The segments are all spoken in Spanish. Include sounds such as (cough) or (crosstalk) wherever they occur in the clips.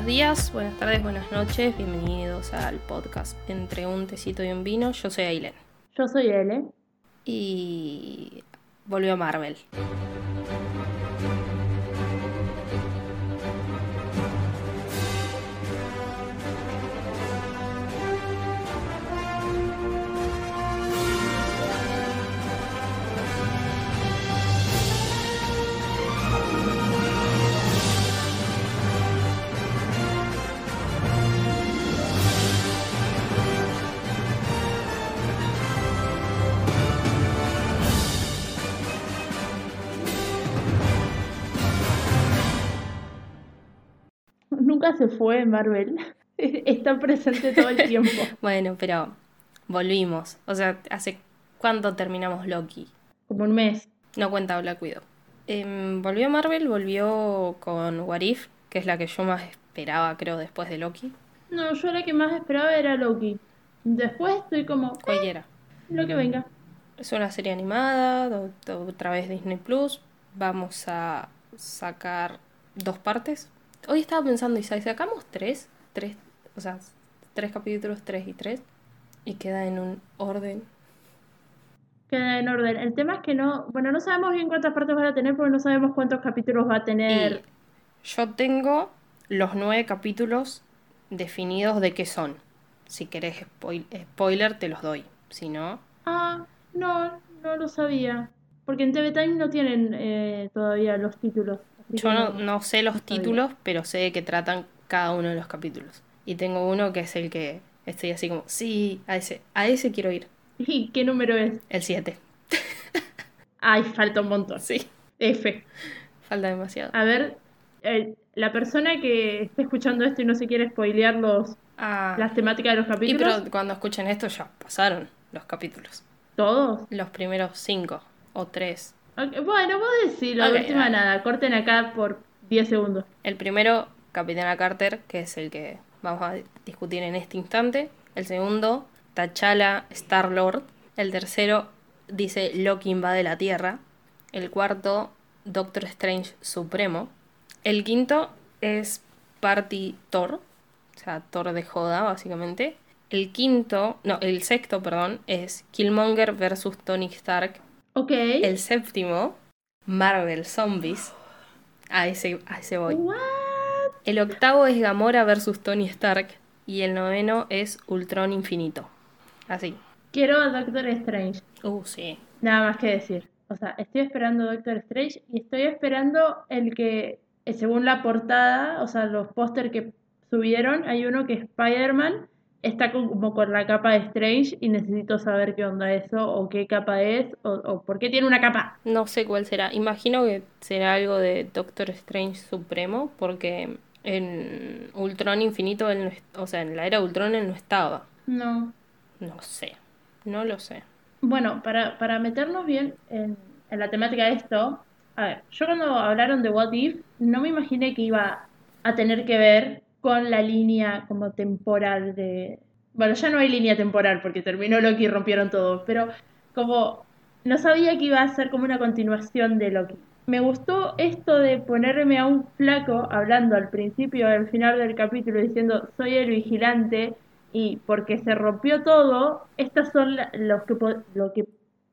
Buenos días, buenas tardes, buenas noches, bienvenidos al podcast Entre un tecito y un vino. Yo soy Aileen. Yo soy Ele. Y volvió Marvel. Nunca se fue Marvel. (laughs) Está presente todo el tiempo. (laughs) Bueno, pero volvimos. O sea, ¿hace cuánto terminamos Loki? Como un mes. No cuenta Black Widow. Em, volvió Marvel, volvió con What If, que es la que yo más esperaba, creo, después de Loki. No, yo la que más esperaba era Loki. Después estoy como, eh, Cualquiera. lo que venga. Es una serie animada, otra vez Disney Plus. Vamos a sacar dos partes. Hoy estaba pensando, ¿y si sacamos tres? Tres, o sea, tres capítulos, tres y tres. Y queda en un orden. Queda en orden. El tema es que no, bueno, no sabemos bien cuántas partes van a tener porque no sabemos cuántos capítulos va a Y tener. yo tengo los nueve capítulos definidos de qué son. Si querés spoil- spoiler, te los doy. Si no, Ah, no, no lo sabía. Porque en TV Time no tienen eh, todavía los títulos. Yo no, no sé los títulos, pero sé de qué tratan cada uno de los capítulos. Y tengo uno que es el que estoy así como, sí, a ese, a ese quiero ir. (laughs) ¿Y qué número es? El 7. (laughs) Ay, falta un montón. Sí, F. falta demasiado. A ver, eh, la persona que esté escuchando esto y no se quiere spoilear los, Ah, las temáticas de los y capítulos, pero cuando escuchen esto ya pasaron los capítulos. todos. Los primeros cinco o tres. Bueno, vos decilo, Ok, de última nada, corten acá por 10 segundos. El primero, Capitana Carter, que es el que vamos a discutir en este instante. El segundo, T'Challa Star-Lord. El tercero, dice Loki invade la Tierra. El cuarto, Doctor Strange Supremo. El quinto es Party Thor, o sea, Thor de joda, básicamente. El quinto, no, el sexto, perdón, es Killmonger versus Tony Stark. Ok. El séptimo, Marvel Zombies. A ese, a ese voy. What? El octavo es Gamora versus Tony Stark. Y el noveno es Ultron Infinito. Así. Quiero a Doctor Strange. Uh, sí. Nada más que decir. O sea, estoy esperando Doctor Strange y estoy esperando el que, eh, según la portada, o sea, los póster que subieron, hay uno que Spider-Man está como con la capa de Strange y necesito saber qué onda eso, o qué capa es, o, o por qué tiene una capa. No sé cuál será. Imagino que será algo de Doctor Strange Supremo. Porque en Ultron Infinito, él no o sea, en la era Ultron él no estaba. No. No sé. No lo sé. Bueno, para, para meternos bien en, en la temática de esto, a ver, yo cuando hablaron de What If, no me imaginé que iba a tener que ver con la línea como temporal de... Bueno, ya no hay línea temporal porque terminó Loki y rompieron todo, pero como no sabía que iba a ser como una continuación de Loki. Me gustó esto de ponerme a un flaco hablando al principio al final del capítulo diciendo soy el vigilante y porque se rompió todo, estas son la- los que lo que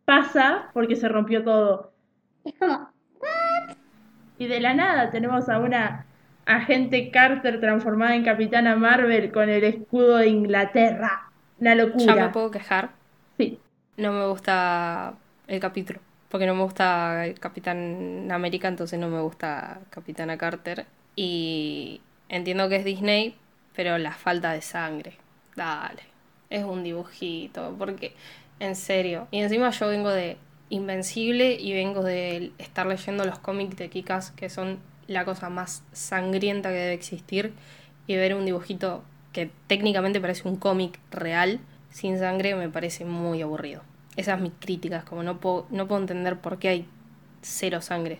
pasa porque se rompió todo. Es como y de la nada tenemos a una agente Carter transformada en Capitana Marvel con el escudo de Inglaterra. Una Ya me locura. puedo quejar. Sí. No me gusta el capítulo. Porque no me gusta el Capitán América, entonces no me gusta Capitana Carter. Y entiendo que es Disney, pero la falta de sangre. Dale. Es un dibujito. Porque, en serio. Y encima yo vengo de Invencible y vengo de estar leyendo los cómics de Kikas, que son la cosa más sangrienta que debe existir. Y ver un dibujito que técnicamente parece un cómic real, sin sangre, me parece muy aburrido. Esas mis críticas, como no puedo, no puedo entender por qué hay cero sangre.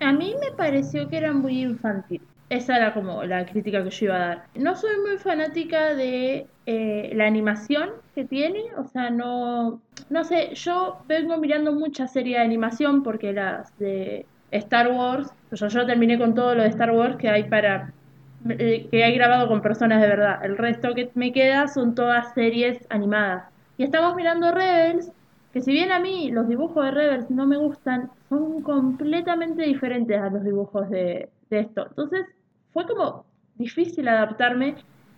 A mí me pareció que era muy infantil. Esa era como la crítica que yo iba a dar. No soy muy fanática de eh, la animación que tiene, o sea, no, no sé, yo vengo mirando mucha serie de animación porque las de Star Wars, sea, yo terminé con todo lo de Star Wars que hay para eh, que he grabado con personas de verdad. El resto que me queda son todas series animadas. Y estamos mirando Rebels, que si bien a mí los dibujos de Rebels no me gustan, son completamente diferentes a los dibujos de esto. Entonces fue como difícil adaptarme,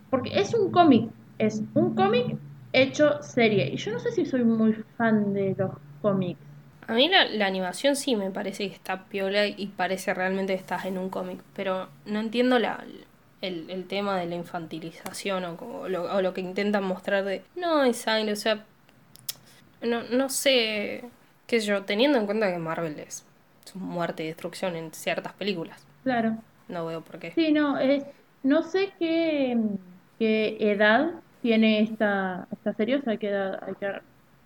porque es un cómic, es un cómic hecho serie. Y yo no sé si soy muy fan de los cómics. A mí la, la animación sí me parece que está piola y parece realmente que estás en un cómic, pero no entiendo la, el, el tema de la infantilización o, lo, o lo que intentan mostrar de no es sangre, o sea, no, no sé, qué sé yo, teniendo en cuenta que Marvel es, es muerte y destrucción en ciertas películas. Claro. No veo por qué. Sí, no, es, no sé qué, qué edad tiene esta, esta serie, o sea, qué edad hay que,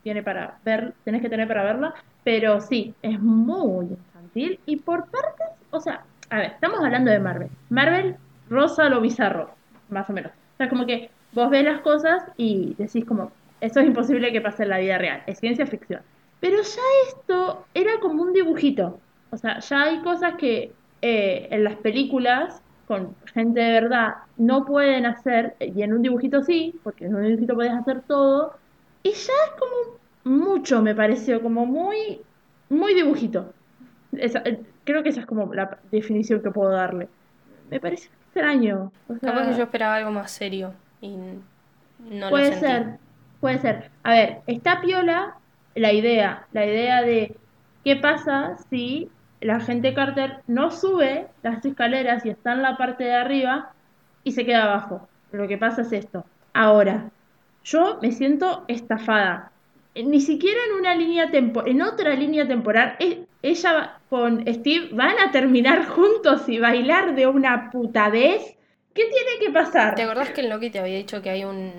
tiene para ver, tenés que tener para verla, pero sí, es muy infantil y por partes, o sea, a ver, estamos hablando de Marvel. Marvel rosa lo bizarro, más o menos. O sea, como que vos ves las cosas y decís como, esto es imposible que pase en la vida real, es ciencia ficción. Pero ya esto era como un dibujito. O sea, ya hay cosas que eh, en las películas con gente de verdad no pueden hacer, y en un dibujito sí, porque en un dibujito puedes hacer todo, y ya es como mucho, me pareció, como muy, muy dibujito. Esa- eh, creo que esa es como la definición que puedo darle. Me parece extraño. O sea, Capaz que yo esperaba algo más serio y no lo Puede sentí. ser, puede ser. A ver, está piola la idea, la idea de qué pasa si la gente Carter no sube las escaleras y está en la parte de arriba y se queda abajo. Lo que pasa es esto. Ahora, yo me siento estafada. Ni siquiera en una línea tempo, en otra línea temporal, e- ella va- con Steve van a terminar juntos y bailar de una puta vez. ¿Qué tiene que pasar? ¿Te acordás que en Loki te había dicho que hay un...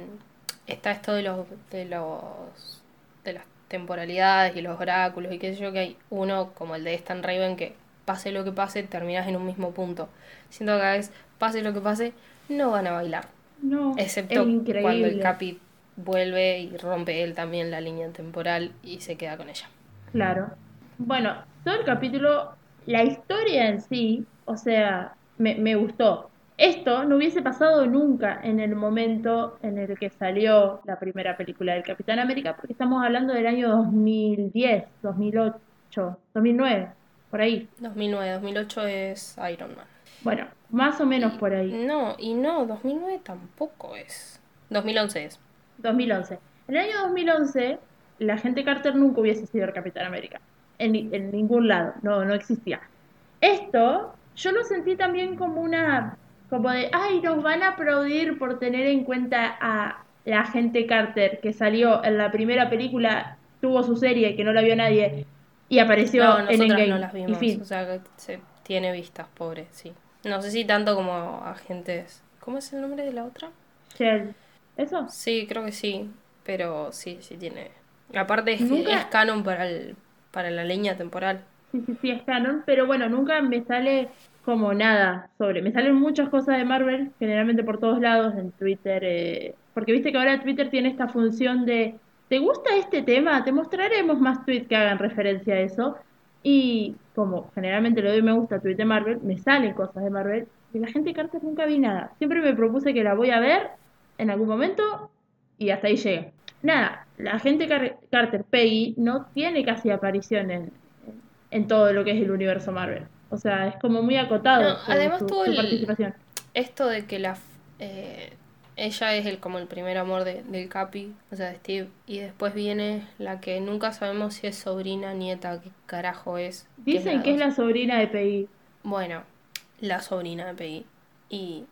Está esto de los... de los... de las temporalidades y los oráculos y qué sé yo, que hay uno como el de Stan Raven que pase lo que pase, terminas en un mismo punto. Siento que cada vez, pase lo que pase, no van a bailar. No, Excepto es cuando el. Capi vuelve y rompe él también la línea temporal y se queda con ella. Claro. Bueno, todo el capítulo, la historia en sí, o sea, me, me gustó. Esto no hubiese pasado nunca en el momento en el que salió la primera película del Capitán América, porque estamos hablando del año 2010, 2008, 2009, por ahí. 2009, 2008 es Iron Man. Bueno, más o menos por ahí. No, y no, 2009 tampoco es. 2011 es. 2011. En el año 2011, la gente Carter nunca hubiese sido el Capitán América. En, ni- en ningún lado, no, no existía. Esto, yo lo sentí también como una, como de, ay, nos van a aplaudir por tener en cuenta a la gente Carter, que salió en la primera película, tuvo su serie, que no la vio nadie, y apareció No, en Endgame. no las y vimos. fin. O sea, se tiene vistas, pobre, sí. No sé si tanto como agentes. ¿Cómo es el nombre de la otra? Shell. ¿Eso? Sí, creo que sí. Pero sí, sí tiene. Aparte es, Nunca- es canon para el, para la línea temporal. Sí, sí, sí, es canon, pero bueno, nunca me sale como nada sobre. Me salen muchas cosas de Marvel, generalmente por todos lados, en Twitter, eh, porque viste que ahora Twitter tiene esta función de, ¿te gusta este tema? Te mostraremos más tweets que hagan referencia a eso. Y como generalmente le doy me gusta a tweet de Marvel, me salen cosas de Marvel. Y la gente de Carter nunca vi nada. Siempre me propuse que la voy a ver en algún momento y hasta ahí llega. Nada, la gente Car- Carter Peggy no tiene casi aparición en, en todo lo que es el universo Marvel. O sea, es como muy acotado No, su, además su- tuvo su el- participación. Esto de que la eh, ella es el como el primer amor de- del Capi, o sea, de Steve, y después viene la que nunca sabemos si es sobrina, nieta, qué carajo es. que Dicen que es dos. la sobrina de Peggy. Bueno, la sobrina de Peggy. Y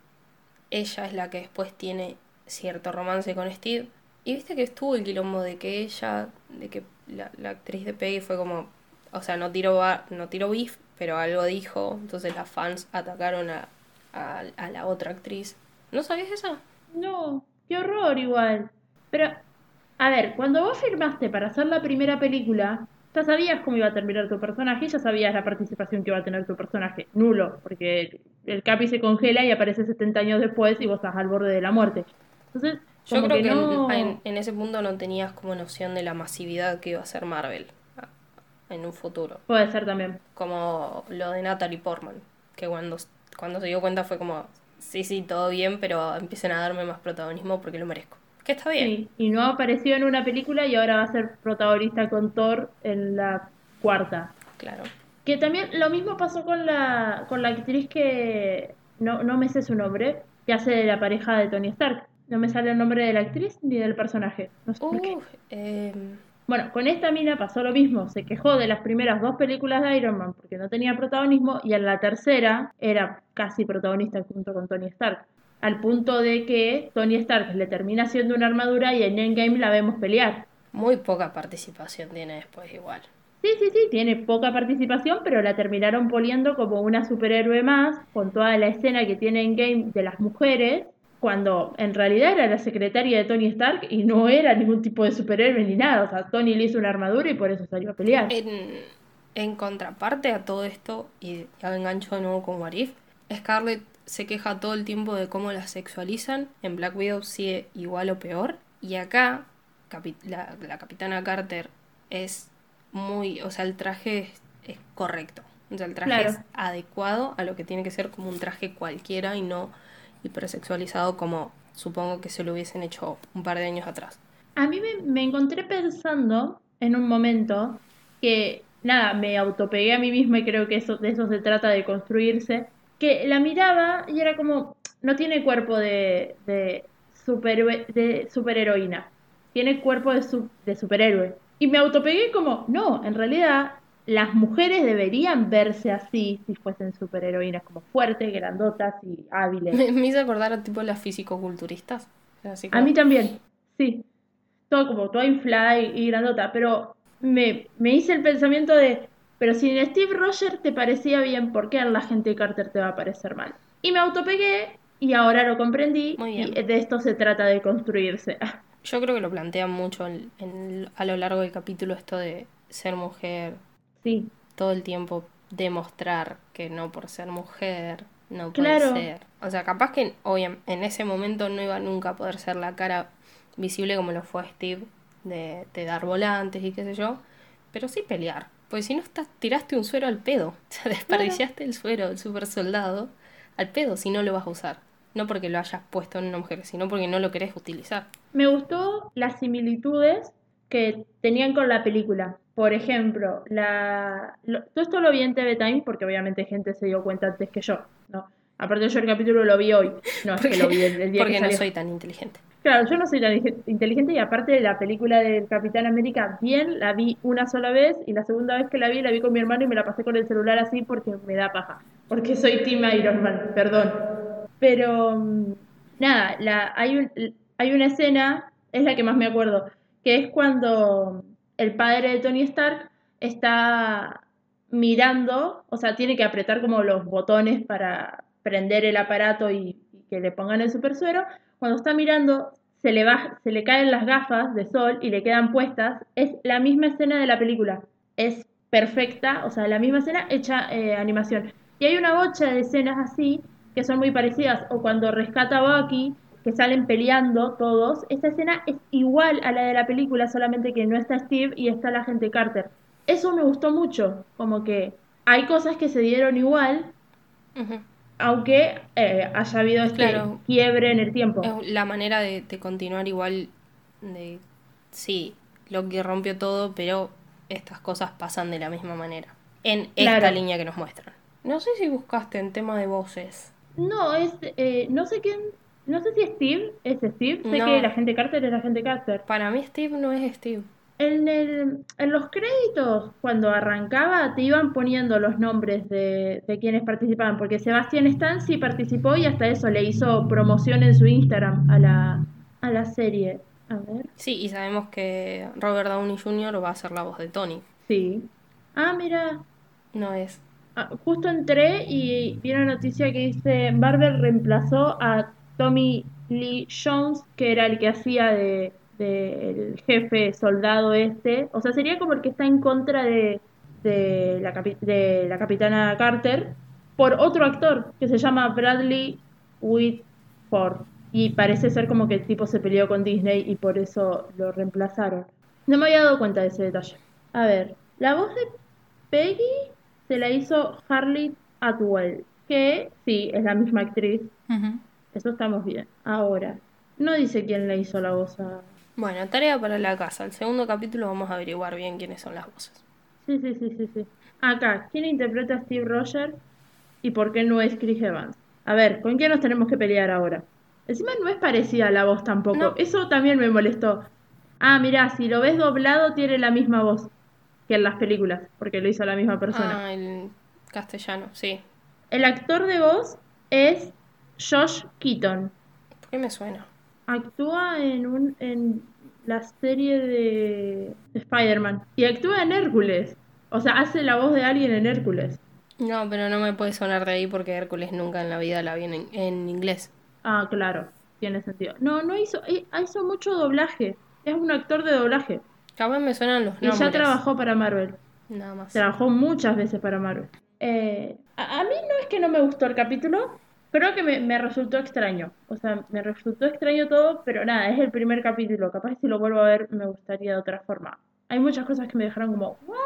ella es la que después tiene cierto romance con Steve. Y viste que estuvo el quilombo de que ella, de que la, actriz de Peggy fue como, o sea, no tiró, no tiró beef, pero algo dijo. Entonces las fans atacaron a, a, a la otra actriz. ¿No sabías eso? No, qué horror igual. Pero, a ver, cuando vos firmaste para hacer la primera película, ya sabías cómo iba a terminar tu personaje, ya sabías la participación que iba a tener tu personaje. Nulo, porque el Capi se congela y aparece 70 años después y vos estás al borde de la muerte. Entonces, Yo creo que, en- no... en, en ese punto no tenías como noción de la masividad que iba a ser Marvel ah, en un futuro. Puede ser también. como lo de Natalie Portman, que cuando, cuando se dio cuenta fue como, sí, sí, todo bien, pero empiecen a darme más protagonismo porque lo merezco. Que está bien. Sí, y no apareció en una película y ahora va a ser protagonista con Thor en la cuarta. Claro. Que también lo mismo pasó con la, con la actriz que no, no me sé su nombre, que hace de la pareja de Tony Stark. No me sale el nombre de la actriz ni del personaje. No sé por qué. Em, Bueno, con esta mina pasó lo mismo. Se quejó de las primeras dos películas de Iron Man porque no tenía protagonismo y en la tercera era casi protagonista junto con Tony Stark. Al punto de que Tony Stark le termina haciendo una armadura y en Endgame la vemos pelear. muy poca participación tiene después igual. Sí, sí, sí, tiene poca participación, pero la terminaron poniendo como una superhéroe más, con toda la escena que tiene en Game de las mujeres, cuando en realidad era la secretaria de Tony Stark y no era ningún tipo de superhéroe ni nada. O sea, Tony le hizo una armadura y por eso salió a pelear. En, en contraparte a todo esto, y ya engancho de nuevo con What If, Scarlett se queja todo el tiempo de cómo la sexualizan. En Black Widow sigue igual o peor. Y acá, capi- la, la capitana Carter es muy. O sea, el traje es, es correcto. O sea, el traje Claro. es adecuado a lo que tiene que ser como un traje cualquiera y no hipersexualizado como supongo que se lo hubiesen hecho un par de años atrás. A mí me, encontré pensando en un momento que, nada, me autopegué a mí misma y creo que eso, de eso se trata de construirse, que la miraba y era como, no tiene cuerpo de, de, superhue- de superheroína, tiene cuerpo de, de superhéroe. Y me autopegué como, no, en realidad las mujeres deberían verse así si fuesen superheroínas, como fuertes, grandotas y hábiles. Me, me hizo acordar a tipo las fisicoculturistas. Así A mí también, sí. Todo como toda inflada y, y grandota, pero me, me hice el pensamiento de, pero si en Steve Rogers te parecía bien, ¿por qué en la gente de Carter te va a parecer mal? Y me autopegué y ahora lo comprendí Muy bien. y de esto se trata de construirse. Yo creo que lo plantean mucho en- en- a lo largo del capítulo esto de ser mujer, Sí, todo el tiempo demostrar que no por ser mujer no puede Claro. ser. O sea, capaz que obviamente en ese momento no iba nunca a poder ser la cara visible como lo fue Steve de, de dar volantes y qué sé yo, pero sí pelear. Pues si no estás, tiraste un suero al pedo, (laughs) o sea, desperdiciaste el suero del super soldado al pedo si no lo vas a usar. No porque lo hayas puesto en una mujer, sino porque no lo querés utilizar. me gustó las similitudes que tenían con la película. Por ejemplo, la... lo- todo esto lo vi en TV Time porque obviamente gente se dio cuenta antes que yo, ¿no? Aparte yo el capítulo lo vi hoy, no es que lo vi el, el día porque que no salió. soy tan inteligente. Claro, yo no soy tan inte- inteligente y aparte de la película del Capitán América, bien, la vi una sola vez y la segunda vez que la vi, la vi con mi hermano y me la pasé con el celular así porque me da paja. Porque soy Team Iron Man, perdón. Pero, mm, nada, la, hay, un, hay una escena, es la que más me acuerdo, que es cuando el padre de Tony Stark está mirando, o sea, tiene que apretar como los botones para prender el aparato y, que le pongan el super suero. Cuando está mirando, se le, baja, se le caen las gafas de sol y le quedan puestas. Es la misma escena de la película. Es perfecta, o sea, la misma escena hecha eh, animación. Y hay una bocha de escenas así que son muy parecidas. O cuando rescata a Bucky, que salen peleando todos. Esta escena es igual a la de la película, solamente que no está Steve y está la gente Carter. Eso me gustó mucho, como que hay cosas que se dieron igual, aunque eh, haya habido este Claro. quiebre en el tiempo. Es la manera de, de continuar igual de sí, lo que rompió todo, pero estas cosas pasan de la misma manera. En esta Claro. línea que nos muestran. No sé si buscaste en tema de voces. No, es, eh, no sé quién, no sé si Steve es Steve, sé No. que la gente Carter es la gente Carter. Para mí Steve no es Steve. En, el, en los créditos, cuando arrancaba, te iban poniendo los nombres de, de quienes participaban, porque Sebastián Stan sí participó y hasta eso le hizo promoción en su Instagram a la, a la serie. A ver, Sí, y sabemos que Robert Downey Jr. va a ser la voz de Tony. sí. Ah, mira, No es. Ah, justo entré y vi una noticia que dice Marvel reemplazó a Tommy Lee Jones, que era el que hacía de, de el jefe soldado este. O sea, sería como el que está en contra de, de, la, de la capitana Carter por otro actor que se llama Bradley Whitford. Y parece ser como que el tipo se peleó con Disney y por eso lo reemplazaron. No me había dado cuenta de ese detalle. A ver, la voz de Peggy se la hizo Harley Atwell. que sí, es la misma actriz. Eso estamos bien. Ahora, no dice quién le hizo la voz a... Bueno, tarea para la casa. El segundo capítulo vamos a averiguar bien quiénes son las voces. Sí, sí, sí, sí, sí. Acá, ¿quién interpreta a Steve Rogers y por qué no es Chris Evans? A ver, ¿con quién nos tenemos que pelear ahora? Encima no es parecida a la voz tampoco. Eso también me molestó. Ah, mirá, si lo ves doblado tiene la misma voz que en las películas, porque lo hizo la misma persona. Ah, el castellano, sí. El actor de voz es Josh Keaton. ¿Por qué me suena? Actúa en, un, en la serie de, Spider-Man. Y actúa en Hércules. O sea, hace la voz de alguien en Hércules. No, pero no me puede sonar de ahí porque Hércules nunca en la vida la vi en, inglés. Ah, claro, tiene sentido. No, no hizo, eh, hizo mucho doblaje. Es un actor de doblaje. Capaz me suenan los nombres. Y ya trabajó para Marvel. Nada más. Trabajó muchas veces para Marvel. Eh, a, a, mí no es que no me gustó el capítulo, creo que me, resultó extraño. O sea, me resultó extraño todo, pero nada, es el primer capítulo. Capaz si lo vuelvo a ver me gustaría de otra forma. Hay muchas cosas que me dejaron como, ¿what?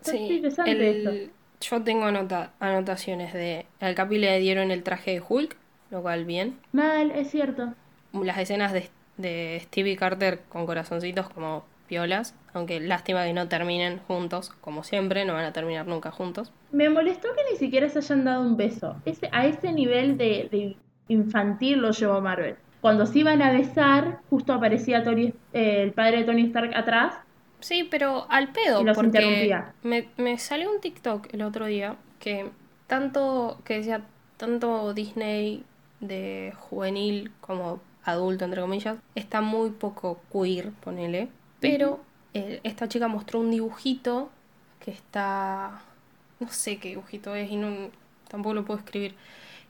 Sí, interesante Yo tengo anotaciones de. Al Capi le dieron el traje de Hulk, lo cual bien. Mal, es cierto. Las escenas de, de Stevie Carter con corazoncitos como piolas, aunque lástima que no terminen juntos, como siempre, no van a terminar nunca juntos. Me molestó que ni siquiera se hayan dado un beso. Ese, a ese nivel de, infantil lo llevó Marvel. Cuando se iban a besar, justo aparecía Tony, eh, el padre de Tony Stark atrás. Sí, pero al pedo, los interrumpía. Me, me salió un TikTok el otro día que tanto, que decía, tanto Disney de juvenil como adulto, entre comillas, está muy poco queer, ponele. Pero eh, esta chica mostró un dibujito que está... No sé qué dibujito es y no, tampoco lo puedo escribir.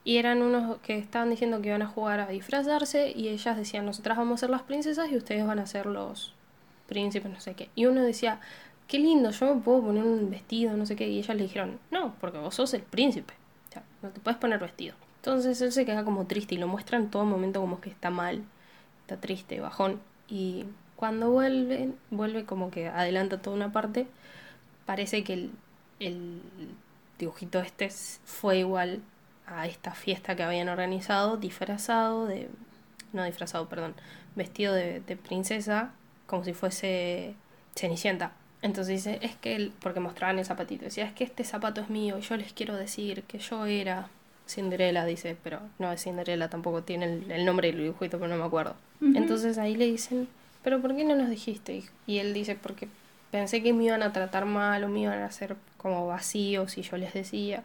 Y eran unos que estaban diciendo que iban a jugar a disfrazarse y ellas decían, nosotras vamos a ser las princesas y ustedes van a ser los príncipes, no sé qué. Y uno decía, qué lindo, yo me puedo poner un vestido, no sé qué. Y ellas le dijeron, no, porque vos sos el príncipe. O sea, no te puedes poner vestido. Entonces él se queda como triste y lo muestra en todo momento como que está mal, está triste, bajón. Y cuando vuelve, vuelve como que adelanta toda una parte, parece que el, dibujito este fue igual a esta fiesta que habían organizado, disfrazado de, no disfrazado, perdón, vestido de, princesa, como si fuese Cenicienta. Entonces dice, es que, él, porque mostraban el zapatito, decía, es que este zapato es mío y yo les quiero decir que yo era Cinderella, dice, pero no es Cinderella, tampoco tiene el, nombre del dibujito, pero no me acuerdo. Entonces ahí le dicen, pero ¿por qué no nos dijiste? Y él dice, porque pensé que me iban a tratar mal o me iban a hacer como vacíos y yo les decía.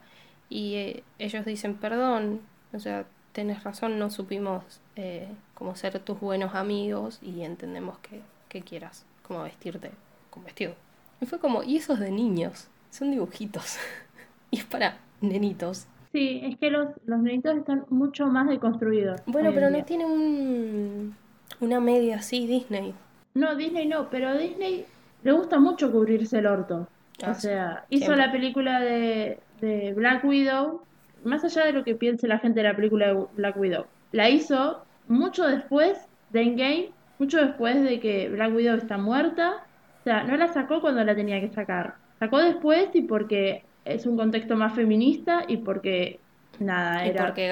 Y eh, ellos dicen, perdón, o sea, tenés razón, no supimos eh, como ser tus buenos amigos y entendemos que, que quieras como vestirte con vestido. Y fue como, y esos de niños, son dibujitos. (laughs) y es para nenitos. Sí, es que los, los nenitos están mucho más deconstruidos. Bueno, pero no tiene un una media así, Disney. No, Disney no, pero Disney le gusta mucho cubrirse el orto. o ah, sea, hizo la película de, de Black Widow, más allá de lo que piense la gente de la película de Black Widow. La hizo mucho después de Endgame, mucho después de que Black Widow está muerta. O sea, no la sacó cuando la tenía que sacar. Sacó después y porque es un contexto más feminista y porque nada, era porque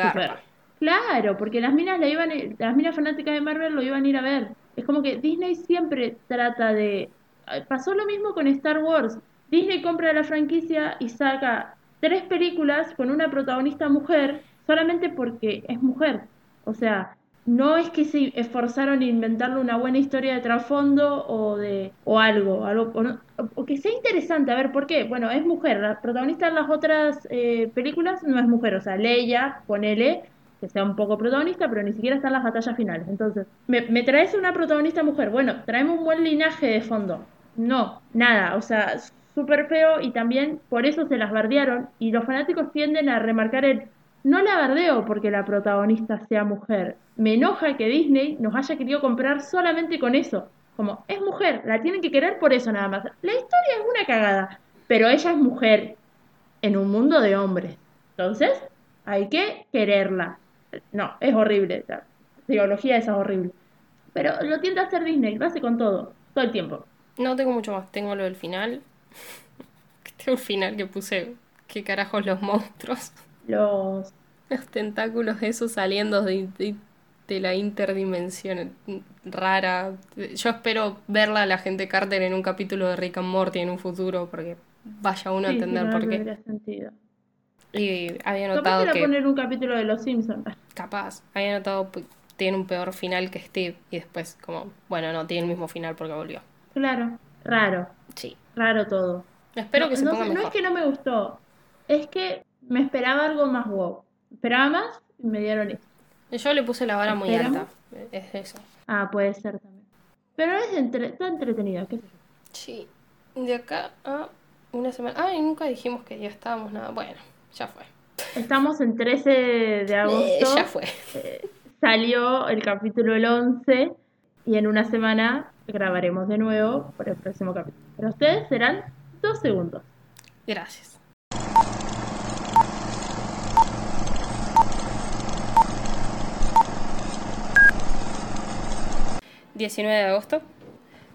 Claro, porque las minas la iban, las minas fanáticas de Marvel lo iban a ir a ver. Es como que Disney siempre trata de. Pasó lo mismo con Star Wars. Disney compra la franquicia y saca tres películas con una protagonista mujer solamente porque es mujer. O sea, no es que se esforzaron en inventarle una buena historia de trasfondo o de o algo, algo o, que sea interesante. A ver, ¿por qué? Bueno, es mujer. La protagonista en las otras eh, películas no es mujer. O sea, Leia, ponele, que sea un poco protagonista, pero ni siquiera están las batallas finales. Entonces, ¿me, traes una protagonista mujer? Bueno, traemos un buen linaje de fondo. No, nada, o sea, súper feo y también por eso se las bardearon y los fanáticos tienden a remarcar el no la bardeo porque la protagonista sea mujer. Me enoja que Disney nos haya querido comprar solamente con eso. Como, es mujer, la tienen que querer por eso nada más. La historia es una cagada, pero ella es mujer en un mundo de hombres. Entonces, hay que quererla. No, es horrible. La psicología esa es horrible. Pero lo tiende a hacer Disney, lo hace con todo, todo el tiempo. No tengo mucho más, tengo lo del final. (laughs) tengo el final que puse, ¿qué carajos los monstruos? los... Los tentáculos esos saliendo de, de- de la interdimensión rara. Yo espero verla a la gente Carter en un capítulo de Rick and Morty en un futuro, porque vaya uno a Sí, entender no por qué. sentido. Y había Capaz notado que era que, poner un capítulo de Los Simpsons. capaz, había notado que tiene un peor final que Steve, y después, como, bueno, no, tiene el mismo final porque volvió. Claro, raro, Sí. raro todo. Espero no, que se no ponga no es que no me gustó, es que me esperaba algo más wow. Esperaba más y me dieron esto. Yo le puse la vara muy alta. Es eso. Ah, puede ser también. Pero es entre, está entretenido, qué sé yo. Sí. De acá a una semana. Ah, y nunca dijimos que ya estábamos nada. Bueno, ya fue. Estamos en 13 de Eh, agosto. ya fue. Salió el capítulo el 11 y en una semana grabaremos de nuevo por el próximo capítulo. Para ustedes serán dos segundos. Gracias. ...19 de agosto...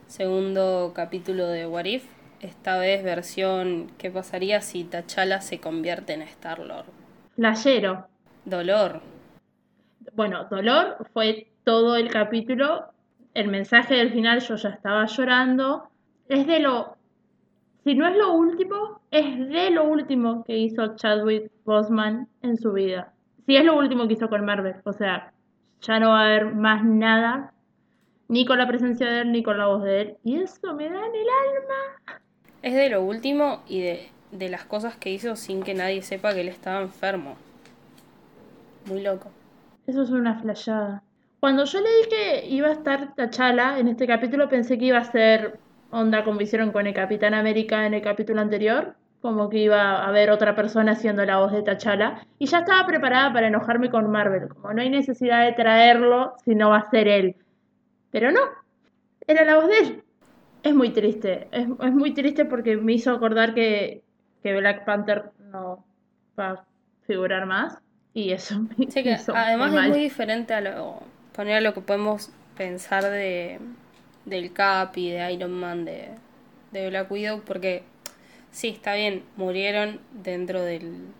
...segundo capítulo de What If... ...esta vez versión... ¿Qué pasaría si T'Challa se convierte en Star-Lord? Flayero. Dolor. Bueno, dolor fue todo el capítulo. El mensaje del final yo ya estaba llorando. Es de lo... Si no es lo último, es de lo último que hizo Chadwick Boseman en su vida. Si es lo último que hizo con Marvel. O sea, ya no va a haber más nada. Ni con la presencia de él, ni con la voz de él. Y eso me da en el alma. Es de lo último y de, de las cosas que hizo sin que nadie sepa que él estaba enfermo. Muy loco. Eso es una flayada. Cuando yo leí que iba a estar T'Challa en este capítulo, pensé que iba a ser onda como hicieron con el Capitán América en el capítulo anterior, como que iba a haber otra persona haciendo la voz de T'Challa, y ya estaba preparada para enojarme con Marvel, como no hay necesidad de traerlo si no va a ser él. Pero no, era la voz de él. Es muy triste, es, es muy triste porque me hizo acordar que, que Black Panther no va a figurar más, y eso me Sí que hizo además muy es mal. muy diferente a lo, poner a lo que podemos pensar de del Cap y de Iron Man de, de Black Widow porque sí, está bien, murieron dentro del,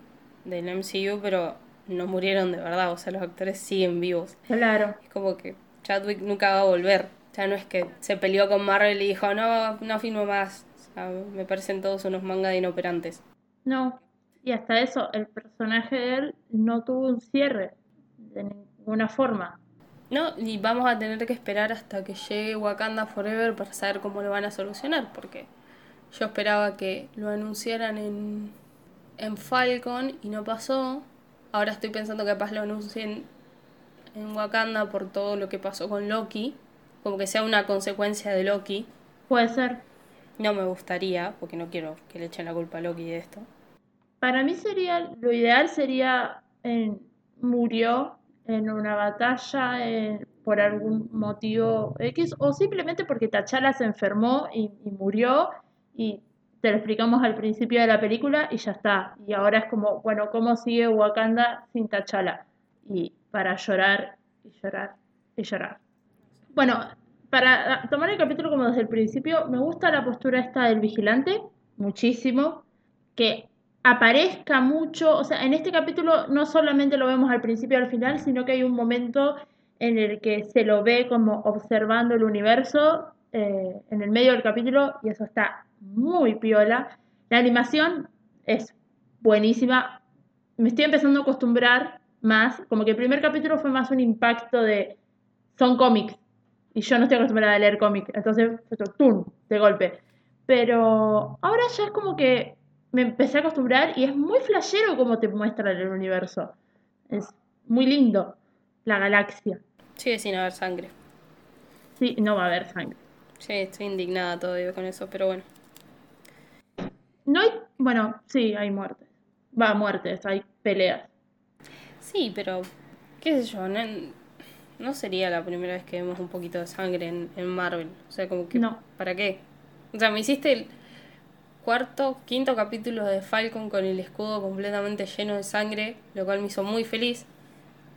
del MCU, pero no murieron de verdad, o sea, los actores siguen vivos. Claro. Es como que Chadwick nunca va a volver. Ya no es que se peleó con Marvel y dijo, no, no filmo más. O sea, me parecen todos unos manga de inoperantes. No, y hasta eso, el personaje de él no tuvo un cierre de ninguna forma. No, y vamos a tener que esperar hasta que llegue Wakanda Forever para saber cómo lo van a solucionar, porque yo esperaba que lo anunciaran en, en Falcon y no pasó. Ahora estoy pensando que capaz lo anuncien en Wakanda por todo lo que pasó con Loki, como que sea una consecuencia de Loki. Puede ser. No me gustaría, porque no quiero que le echen la culpa a Loki de esto. Para mí sería, lo ideal sería, en- murió en una batalla eh, por algún motivo X, o simplemente porque T'Challa se enfermó y, y murió, y te lo explicamos al principio de la película y ya está. Y ahora es como, bueno, ¿cómo sigue Wakanda sin T'Challa? Y para llorar y llorar y llorar. Bueno, para ah, tomar el capítulo como desde el principio, me gusta la postura esta del vigilante, muchísimo, que aparezca mucho, o sea, en este capítulo no solamente lo vemos al principio y al final, sino que hay un momento en el que se lo ve como observando el universo eh, en el medio del capítulo y eso está muy piola. La animación es buenísima, me estoy empezando a acostumbrar más, como que el primer capítulo fue más un impacto de son cómics y yo no estoy acostumbrada a leer cómics, entonces ¡tum! de golpe. Pero ahora ya es como que me empecé a acostumbrar y es muy flashero como te muestra el universo. Es muy lindo la galaxia. Sigue sin haber sangre. Sí, no va a haber sangre. Sí, estoy indignada todavía con eso, pero bueno. No hay, bueno, sí, hay muertes. Va, muertes, hay peleas. Sí, pero qué sé yo, no, no sería la primera vez que vemos un poquito de sangre en, en Marvel. O sea, como que, No. ¿para qué? O sea, me hiciste el cuarto, quinto capítulo de Falcon con el escudo completamente lleno de sangre, lo cual me hizo muy feliz.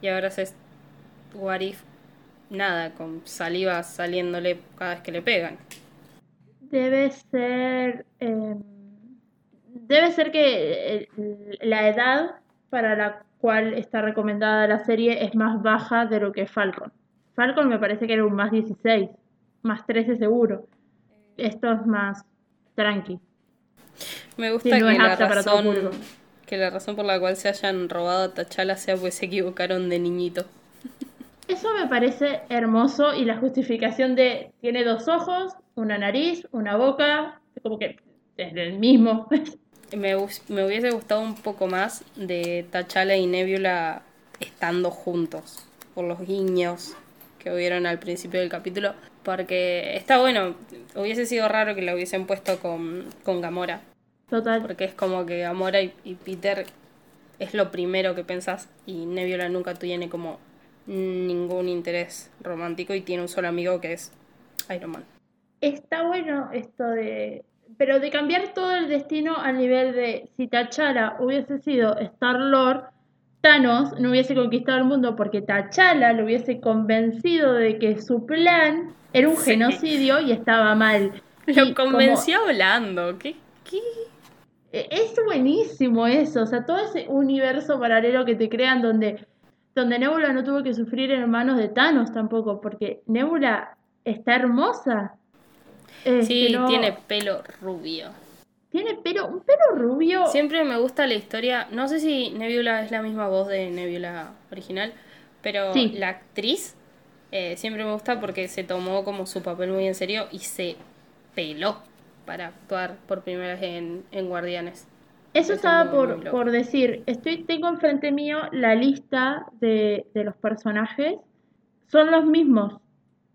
Y ahora haces What If, nada, con saliva saliéndole cada vez que le pegan. Debe ser. eh, debe ser que la edad para la cual está recomendada la serie es más baja de lo que Falcon. Falcon me parece que era un más 16, más 13 seguro. Esto es más tranqui. Me gusta que, la razón, que la razón por la cual se hayan robado a Tachala sea porque se equivocaron de niñito. (laughs) Eso me parece hermoso y la justificación de tiene dos ojos, una nariz, una boca, como que es el mismo. (laughs) Me, me hubiese gustado un poco más de Tachala y Nebula estando juntos, por los guiños que hubieron al principio del capítulo, porque está bueno, hubiese sido raro que lo hubiesen puesto con, con Gamora. Total. Porque es como que Gamora y, y Peter es lo primero que pensás y Nebula nunca tiene como ningún interés romántico y tiene un solo amigo que es Iron Man. Está bueno esto de... Pero de cambiar todo el destino al nivel de si T'Challa hubiese sido Star-Lord, Thanos no hubiese conquistado el mundo porque T'Challa lo hubiese convencido de que su plan era un genocidio y estaba mal. Lo convenció hablando. ¿Qué? ¿Qué? E, es buenísimo eso, o sea, todo ese universo paralelo que te crean donde donde Nebula no tuvo que sufrir en manos de Thanos tampoco, porque Nebula está hermosa. Sí, tiene pelo rubio. Tiene pelo, un pelo rubio. Siempre me gusta la historia, no sé si Nebula es la misma voz de Nebula original, pero la actriz eh, siempre me gusta porque se tomó como su papel muy en serio y se peló para actuar por primera vez en, en Guardianes. Eso estaba por, por, decir. Estoy, tengo enfrente mío la lista de, de, los personajes. Son los mismos.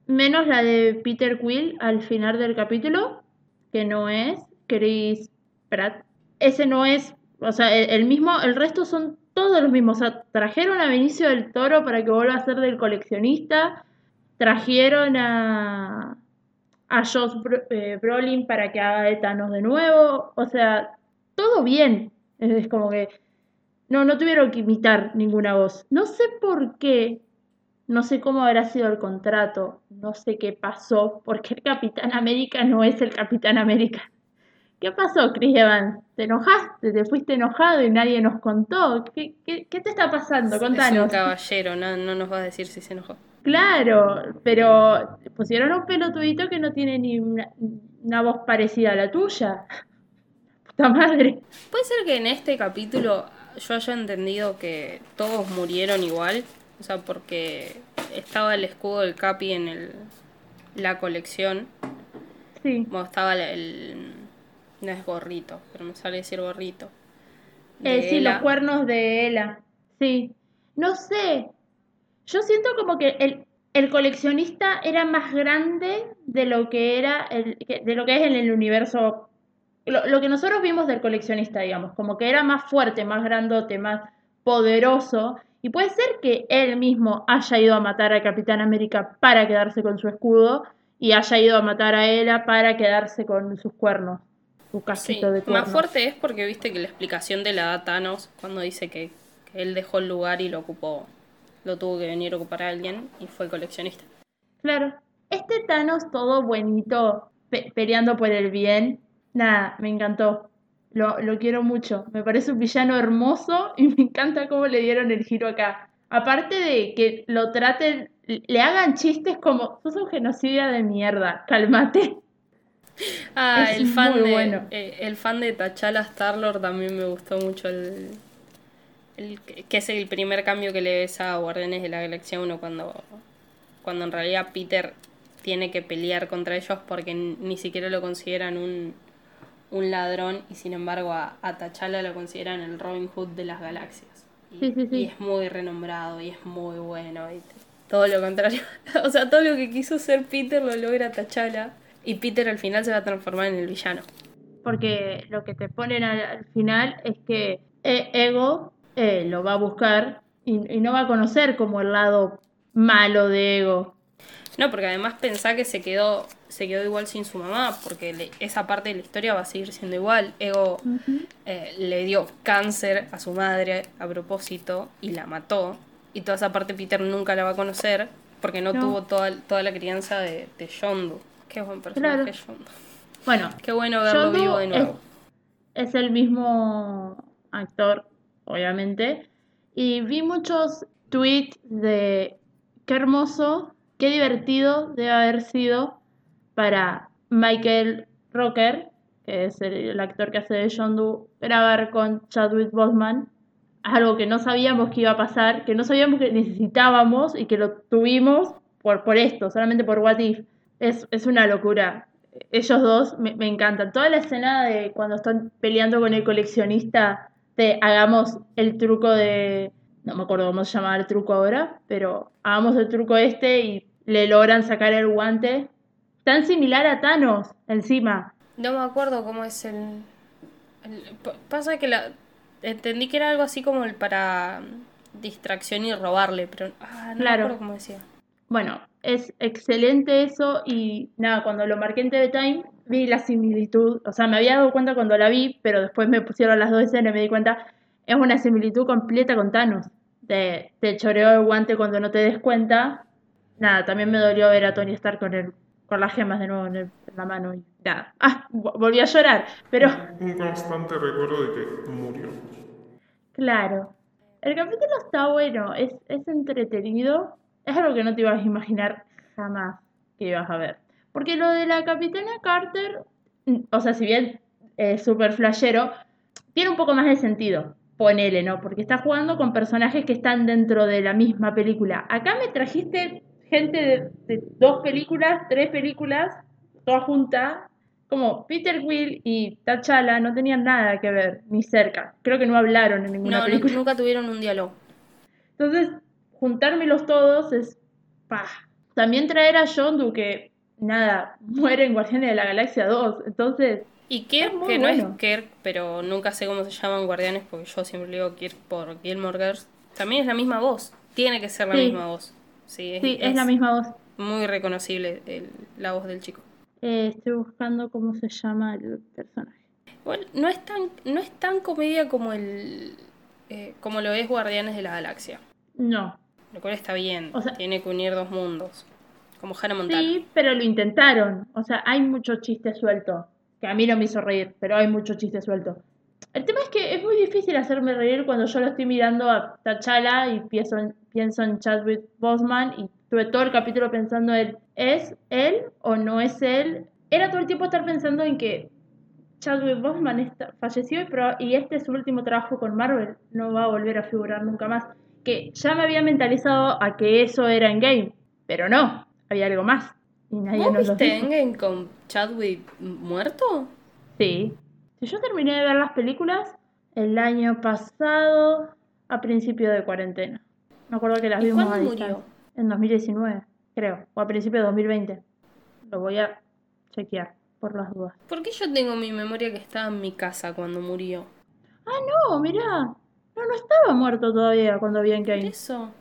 Menos la de Peter Quill al final del capítulo. Que no es Chris Pratt. Ese no es. O sea, el, mismo. El resto son todos los mismos. O sea, trajeron a Benicio del Toro para que vuelva a ser del coleccionista. Trajeron a. A Josh eh, Brolin para que haga de Thanos de nuevo. O sea, todo bien. Es como que no, no tuvieron que imitar ninguna voz. No sé por qué, no sé cómo habrá sido el contrato, no sé qué pasó, porque el Capitán América no es el Capitán América. ¿Qué pasó, Chris Evans? ¿Te enojaste? ¿Te fuiste enojado y nadie nos contó? ¿Qué, qué, qué te está pasando? Contanos. Es un caballero, no, no nos va a decir si se enojó. Claro, pero pusieron un pelotudito que no tiene ni una voz parecida a la tuya (laughs) madre. Puede ser que en este capítulo yo haya entendido que todos murieron igual. O sea, porque estaba el escudo del Capi en el, la colección. Sí. Como estaba el, No es gorrito, pero me sale decir gorrito. Eh, sí, los cuernos de Ela. Sí. No sé. Yo siento como que el, el coleccionista era más grande de lo que era el, de lo que es en el universo lo, que nosotros vimos del coleccionista, digamos, como que era más fuerte, más grandote, más poderoso. Y puede ser que él mismo haya ido a matar al Capitán América para quedarse con su escudo y haya ido a matar a Ella para quedarse con sus cuernos, su casito de cuernos. Más fuerte es porque viste que la explicación de la da Thanos cuando dice que, él dejó el lugar y lo ocupó, lo tuvo que venir a ocupar a alguien y fue coleccionista. Claro, este Thanos todo buenito, peleando por el bien, Nada, me encantó. Lo, lo quiero mucho. Me parece un villano hermoso y me encanta cómo le dieron el giro acá. Aparte de que lo traten, le hagan chistes como, sos un genocidio de mierda, cálmate. (laughs) Ah, el fan, de, bueno. Eh, el fan de T'Challa Starlord también me gustó mucho el, el, que es el primer cambio que le ves a Guardianes de la Galaxia 1 cuando, cuando en realidad Peter tiene que pelear contra ellos porque ni siquiera lo consideran un, un ladrón y sin embargo a, a T'Challa lo consideran el Robin Hood de las galaxias. Y, es muy renombrado y es muy bueno. Y todo lo contrario. (laughs) o sea, todo lo que quiso ser Peter lo logra T'Challa. Y Peter al final se va a transformar en el villano. Porque lo que te ponen al, final es que eh, Ego eh, lo va a buscar y, y no va a conocer como el lado malo de Ego. No, porque además pensá que se quedó, se quedó igual sin su mamá, porque esa parte de la historia va a seguir siendo igual. Ego eh, le dio cáncer a su madre a propósito y la mató. Y toda esa parte Peter nunca la va a conocer porque no, tuvo toda, toda la crianza de, de Yondu. Qué buen personaje Yondu. Bueno, qué bueno verlo vivo de nuevo. Es, es el mismo actor obviamente. Y vi muchos tweets de qué hermoso, qué divertido debe haber sido para Michael Rocker, que es el, actor que hace de John Doe, grabar con Chadwick Boseman algo que no sabíamos que iba a pasar, que no sabíamos que necesitábamos y que lo tuvimos por, por esto, solamente por What If. Es, es una locura. Ellos dos me, me, encantan. Toda la escena de cuando están peleando con el coleccionista, de hagamos el truco de. No me acuerdo cómo se llamaba el truco ahora, pero hagamos el truco este y le logran sacar el guante. Tan similar a Thanos, encima. No me acuerdo cómo es el. el pasa que la, entendí que era algo así como el para distracción y robarle, pero ah, no claro. me acuerdo cómo decía. Bueno, es excelente eso y nada, cuando lo marqué en TV Time vi la similitud, o sea, me había dado cuenta cuando la vi, pero después me pusieron las dos escenas y me di cuenta, es una similitud completa con Thanos. Te, te choreo el guante cuando no te des cuenta. Nada, también me dolió ver a Tony Stark con el, con las gemas de nuevo en, la mano y nada. Ah, volví a llorar, pero... Un constante recuerdo de que murió. Claro. El capítulo está bueno, es, es entretenido. Es algo que no te ibas a imaginar jamás que ibas a ver. Porque lo de la Capitana Carter, mm, o sea, si bien es súper flashero, tiene un poco más de sentido. Ponele, ¿no? Porque está jugando con personajes que están dentro de la misma película. Acá me trajiste gente de, de dos películas, tres películas, todas juntas, como Peter Quill y T'Challa no tenían nada que ver, ni cerca. Creo que no hablaron en ninguna película. nunca tuvieron un diálogo. Entonces, juntármelos todos es... ¡Pah! También traer a Yondu, que, nada, muere en Guardianes de la Galaxia 2. Entonces... Y Kirk, que no es Kirk, pero nunca sé cómo se llaman Guardianes, porque yo siempre digo Kirk por Gilmore Girls. También es la misma voz. Tiene que ser la misma voz. Sí, es, sí, es la misma voz. Muy reconocible la voz del chico. Eh, estoy buscando cómo se llama el personaje. Bueno, no es tan, no es tan comedia como el eh, como lo es Guardianes de la Galaxia. No. Lo cual está bien. Tiene que unir dos mundos. Como Hannah Montana. Sí, pero lo intentaron. O sea, hay mucho chiste suelto. Que a mí no me hizo reír, pero hay mucho chiste suelto. El tema es que es muy difícil hacerme reír cuando yo lo estoy mirando a T'Challa y pienso en, pienso en Chadwick Boseman y tuve todo el capítulo pensando en ¿es él o no es él? Era todo el tiempo estar pensando en que Chadwick Boseman está, falleció y, y este es su último trabajo con Marvel, no va a volver a figurar nunca más. Que ya me había mentalizado a que eso era en game, pero no, había algo más. Y nadie ¿Vos nos viste Endgame con Chadwick muerto? Sí. Si yo terminé de ver las películas el año pasado, a principio de cuarentena. Me acuerdo que las vimos a murió? En 2019, creo, o a principios de 2020. Lo voy a chequear por las dudas. ¿Por qué yo tengo mi memoria que estaba en mi casa cuando murió? Ah, no, mirá. No, no estaba muerto todavía cuando vi en Kane. Eso.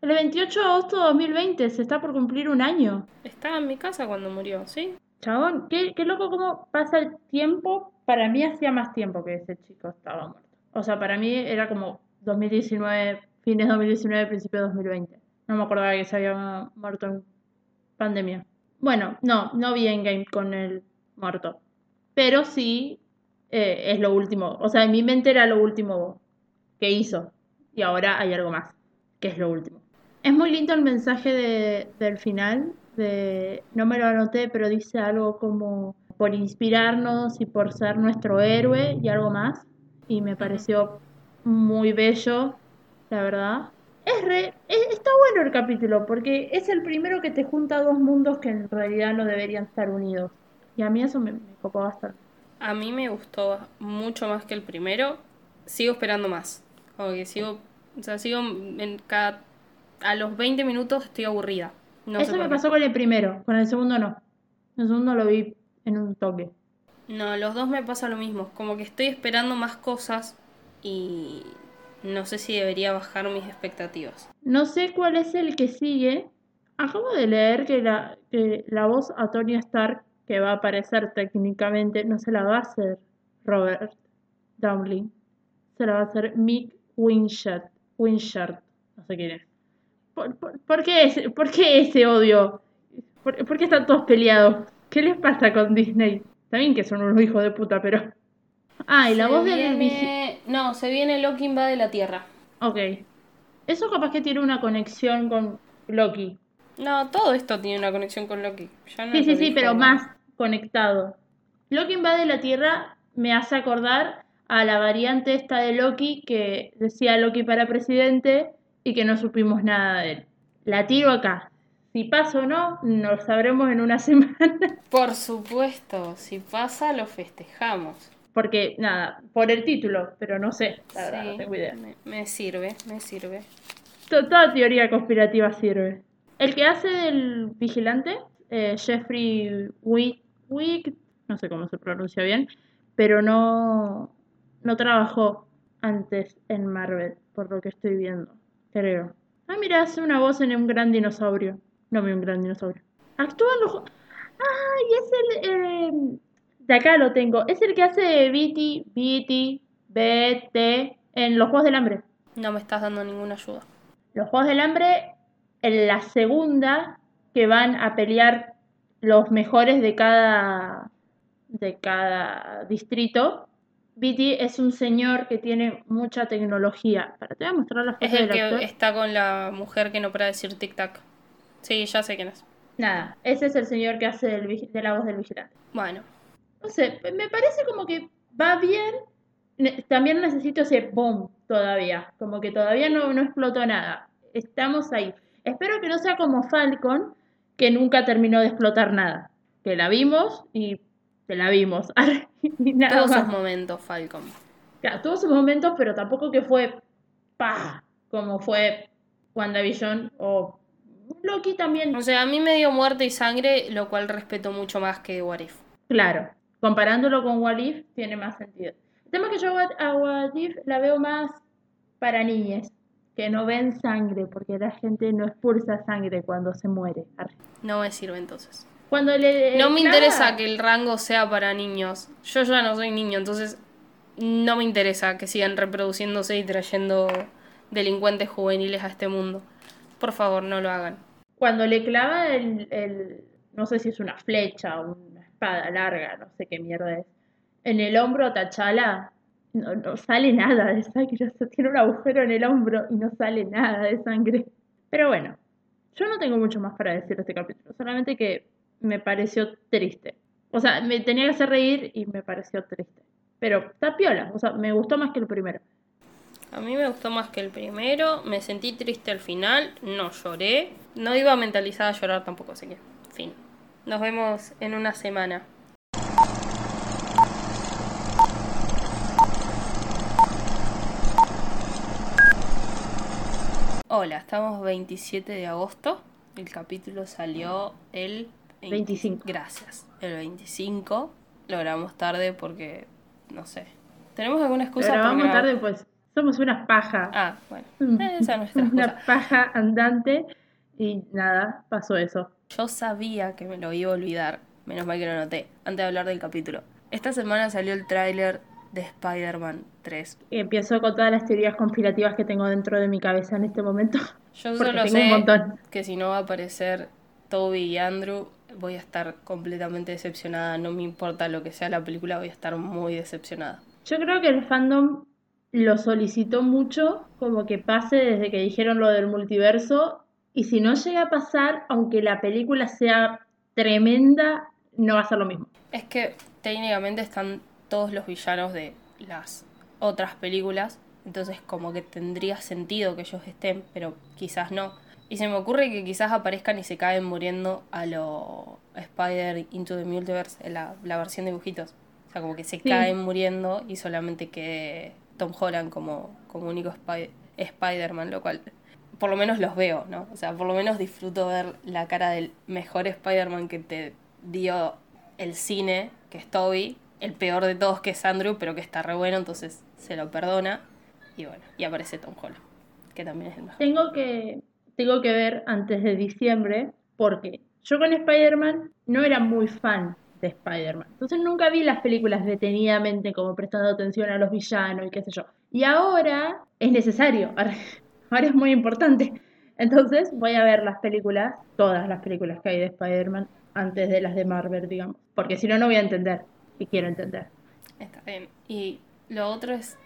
El 28 de agosto de 2020, se está por cumplir un año. Estaba en mi casa cuando murió, ¿sí? Chabón, qué, qué loco cómo pasa el tiempo. Para mí hacía más tiempo que ese chico estaba muerto. O sea, para mí era como 2019, fines de 2019, principio de 2020. No me acordaba que se había muerto en pandemia. Bueno, no, no vi Endgame con el muerto. Pero sí eh, es lo último. O sea, en mi mente era lo último que hizo. Y ahora hay algo más, que es lo último. Es muy lindo el mensaje de, del final. De, no me lo anoté, pero dice algo como por inspirarnos y por ser nuestro héroe y algo más. Y me pareció muy bello, la verdad es re, está bueno el capítulo porque es el primero que te junta dos mundos que en realidad no deberían estar unidos. Y a mí eso me, me copó bastante. A mí me gustó mucho más que el primero. Sigo esperando más. Como que sigo, o sea, sigo en cada a los 20 minutos estoy aburrida. Eso me pasó con el primero, con el segundo no. El segundo lo vi en un toque. No, los dos me pasa lo mismo, como que estoy esperando más cosas y no sé si debería bajar mis expectativas. No sé cuál es el que sigue. Acabo de leer que la, que la voz a Tony Stark, que va a aparecer técnicamente, no se la va a hacer Robert Downey. Se la va a hacer Mick Winshart. Winshart. No sé quién es. ¿Por, qué, ese, por qué ese odio? ¿Por, ¿Por, qué están todos peleados? ¿Qué les pasa con Disney? También que son unos hijos de puta, pero... Ah, y la voz del No, No, se viene Loki invade la Tierra. Ok. Eso capaz que tiene una conexión con Loki. No, todo esto tiene una conexión con Loki. Ya no Sí, sí, sí, pero más conectado. Loki invade la Tierra me hace acordar a la variante esta de Loki que decía Loki para presidente y que no supimos nada de él. La tiro acá. Si pasa o no, lo sabremos en una (laughs) semana. Por supuesto, si pasa lo festejamos. Porque, nada, por el título, pero no sé, la verdad, no Sí, tengo idea. me, me sirve, me sirve. To- Toda teoría conspirativa sirve. El que hace del vigilante, eh, Jeffrey Wick, Wick, no sé cómo se pronuncia bien, pero no, no trabajó antes en Marvel, por lo que estoy viendo, creo. Ah, mira, hace una voz en un gran dinosaurio. No vi un gran dinosaurio. Actúa en los... ju- Ah, y es el... eh, de acá lo tengo. Es el que hace BT, BT, BT en los Juegos del Hambre. No me estás dando ninguna ayuda. Los Juegos del Hambre, en la segunda, que van a pelear los mejores de cada, de cada distrito. BT es un señor que tiene mucha tecnología. Para, te voy a mostrar la foto Es el del actor. que está con la mujer que no para decir tic tac. Sí, ya sé quién es. Nada, ese es el señor que hace vigi- de la voz del vigilante. Bueno, No sé, me parece como que va bien. También necesito ese boom todavía. Como que todavía no, no explotó nada. Estamos ahí. Espero que no sea como Falcon, que nunca terminó de explotar nada. Que la vimos y te la vimos. (laughs) y nada todos más. esos momentos, Falcon. Claro, tuvo sus momentos, pero tampoco que fue pa como fue WandaVision o Loki también. O sea, a mí me dio muerte y sangre, lo cual respeto mucho más que What If. Claro, comparándolo con What If, tiene más sentido. El tema es que yo a What- a What If la veo más para niñas, que no ven sangre, porque la gente no expulsa sangre cuando se muere. No me sirve entonces. Cuando le No me interesa que el rango sea para niños. Yo ya no soy niño, entonces no me interesa que sigan reproduciéndose y trayendo delincuentes juveniles a este mundo. Por favor, no lo hagan. Cuando le clava el, el- no sé si es una flecha o una espada larga, no sé qué mierda es, en el hombro a T'Challa, no, no sale nada de sangre, (laughs) o sea, tiene un agujero en el hombro y no sale nada de sangre. Pero bueno, yo no tengo mucho más para decir de este capítulo, solamente que me pareció triste. O sea, me tenía que hacer reír y me pareció triste. Pero está piola, o sea, me gustó más que el primero. A mí me gustó más que el primero, me sentí triste al final, no lloré, no iba mentalizada a llorar tampoco, así que, fin. Nos vemos en una semana. Hola, estamos 27 de agosto, el capítulo salió el 20 25. Gracias, el 25, lo grabamos tarde porque, no sé, ¿tenemos alguna excusa para vamos grabar? tarde, pues somos unas pajas. Ah, bueno. Esa es nuestra (laughs) una excusa. paja andante y nada, pasó eso. Yo sabía que me lo iba a olvidar. Menos mal que lo noté. Antes de hablar del capítulo. Esta semana salió el tráiler de Spider-Man 3. Empiezo con todas las teorías conspirativas que tengo dentro de mi cabeza en este momento. Yo (laughs) solo tengo sé un montón. que si no va a aparecer Toby y Andrew, voy a estar completamente decepcionada. No me importa lo que sea la película, voy a estar muy decepcionada. Yo creo que el fandom lo solicitó mucho, como que pase desde que dijeron lo del multiverso. Y si no llega a pasar, aunque la película sea tremenda, no va a ser lo mismo. Es que técnicamente están todos los villanos de las otras películas, entonces como que tendría sentido que ellos estén, pero quizás no. Y se me ocurre que quizás aparezcan y se caen muriendo a lo Spider Into the Multiverse, en la, la versión de dibujitos. O sea, como que se Sí. caen muriendo y solamente que Tom Holland como, como único Spy- Spider-Man, lo cual por lo menos los veo, ¿no? O sea, por lo menos disfruto ver la cara del mejor Spider-Man que te dio el cine, que es Toby, el peor de todos que es Andrew, pero que está re bueno, entonces se lo perdona. Y bueno, y aparece Tom Holland, que también es el mejor. Tengo que, tengo que ver antes de diciembre, porque yo con Spider-Man no era muy fan de Spider-Man. Entonces nunca vi las películas detenidamente, como prestando atención a los villanos y qué sé yo. Y ahora es necesario, (laughs) es muy importante. Entonces voy a ver las películas, todas las películas que hay de Spider-Man, antes de las de Marvel, digamos. Porque si no, no voy a entender. Y quiero entender. Está bien. Y lo otro es,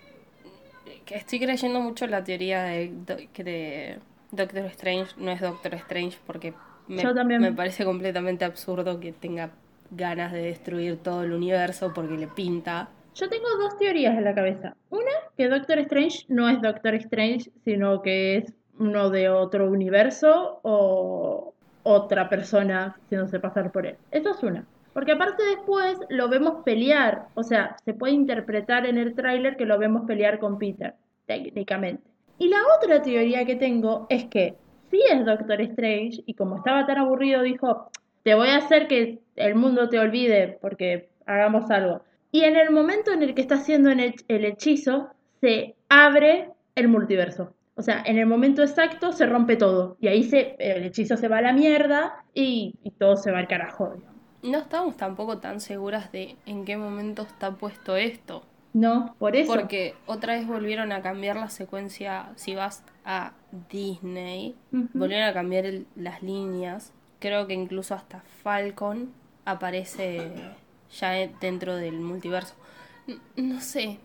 que estoy creyendo mucho la teoría de, de Doctor Strange no es Doctor Strange porque me, me parece completamente absurdo que tenga ganas de destruir todo el universo porque le pinta. Yo tengo dos teorías en la cabeza. Una, que Doctor Strange no es Doctor Strange, sino que es uno de otro universo o otra persona haciéndose pasar por él. Eso es una. Porque aparte después lo vemos pelear, o sea, se puede interpretar en el tráiler que lo vemos pelear con Peter, técnicamente. Y la otra teoría que tengo es que sí es Doctor Strange y como estaba tan aburrido dijo, te voy a hacer que el mundo te olvide porque hagamos algo. Y en el momento en el que está haciendo el hech- el hechizo, se abre el multiverso. O sea, en el momento exacto se rompe todo. Y ahí se, el hechizo se va a la mierda y, y todo se va al carajo. No estamos tampoco tan seguras de en qué momento está puesto esto. No, por eso. Porque otra vez volvieron a cambiar la secuencia. Si vas a Disney, volvieron a cambiar el- las líneas. Creo que incluso hasta Falcon aparece ya e- dentro del multiverso. No sé,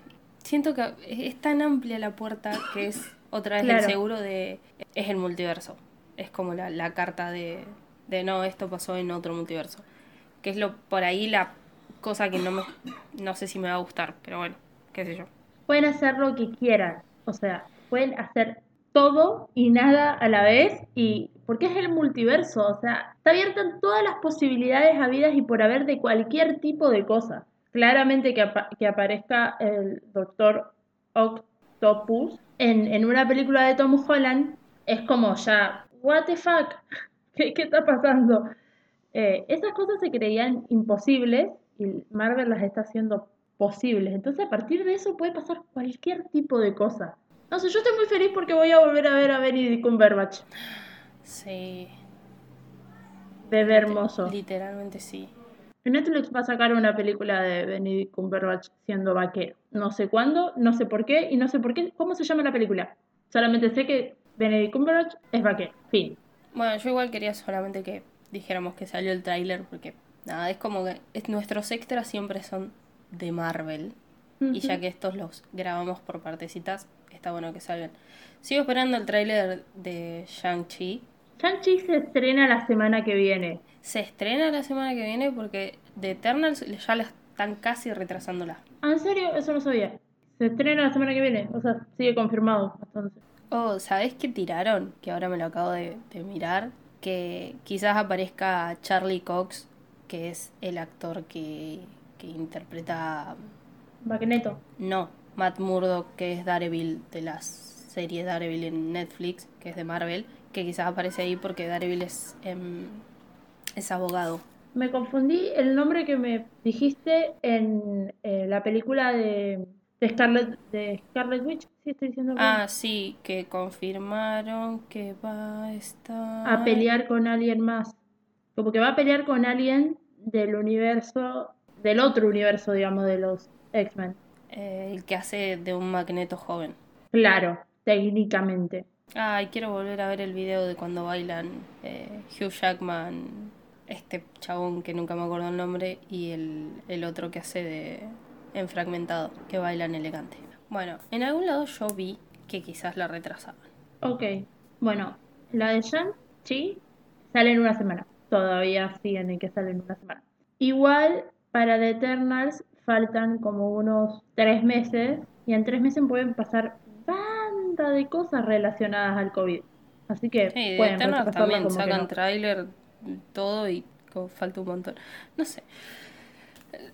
siento que es tan amplia la puerta que es otra vez Claro. el seguro de... Es el multiverso. Es como la, la carta de, de no, esto pasó en otro multiverso. Que es lo por ahí la cosa que no me... No sé si me va a gustar, pero bueno, qué sé yo. Pueden hacer lo que quieran. O sea, pueden hacer todo y nada a la vez. Y porque es el multiverso. O sea, está abierta en todas las posibilidades habidas y por haber de cualquier tipo de cosa. Claramente que, que aparezca el Doctor Octopus en, en una película de Tom Holland es como ya, what the fuck, (laughs) ¿qué, qué está pasando? Eh, esas cosas se creían imposibles y Marvel las está haciendo posibles. Entonces, a partir de eso puede pasar cualquier tipo de cosa. No sé, yo estoy muy feliz porque voy a volver a ver a Benedict Cumberbatch. Sí, Bebé hermoso. literalmente sí. Netflix va a sacar una película de Benedict Cumberbatch siendo vaquero. No sé cuándo, no sé por qué y no sé por qué. ¿Cómo se llama la película? Solamente sé que Benedict Cumberbatch es vaquero. Fin. Bueno, yo igual quería solamente que dijéramos que salió el tráiler porque nada, es como que es- nuestros extras siempre son de Marvel y ya que estos los grabamos por partecitas, está bueno que salgan. Sigo esperando el tráiler de Shang-Chi. Shang-Chi se estrena la semana que viene. Se estrena la semana que viene porque de Eternals ya la están casi retrasándola. Ah, ¿en serio? Eso no sabía. Se estrena la semana que viene. O sea, sigue confirmado. Entonces. Oh, ¿sabés qué tiraron? Que ahora me lo acabo de, de mirar. Que quizás aparezca Charlie Cox, que es el actor que, que interpreta. Magneto. No, Matt Murdock, que es Daredevil de la serie Daredevil en Netflix, que es de Marvel. Que quizás aparece ahí porque Daredevil es, em, es abogado. Me confundí el nombre que me dijiste en eh, la película de, de Scarlet de Scarlet Witch. Sí, estoy diciendo bien. Ah, sí, que confirmaron que va a estar. a pelear con alguien más. Como que va a pelear con alguien del universo, del otro universo, digamos, de los X-Men. eh, el que hace de un magneto joven. Claro, técnicamente. Ay, quiero volver a ver el video de cuando bailan eh, Hugh Jackman, este chabón que nunca me acuerdo el nombre, y el, el otro que hace de en fragmentado, que bailan elegante. Bueno, en algún lado yo vi que quizás la retrasaban. Ok, bueno, la de Shang-Chi sale en una semana. Todavía siguen en que sale en una semana. Igual, para The Eternals faltan como unos tres meses. Y en tres meses pueden pasar de cosas relacionadas al COVID. Así que Sí, de pueden también sacan no. tráiler, todo y falta un montón. No sé.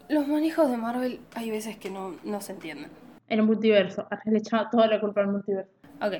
Los manejos de Marvel hay veces que no, no se entienden. En el multiverso. Le echaba toda la culpa al multiverso. Ok,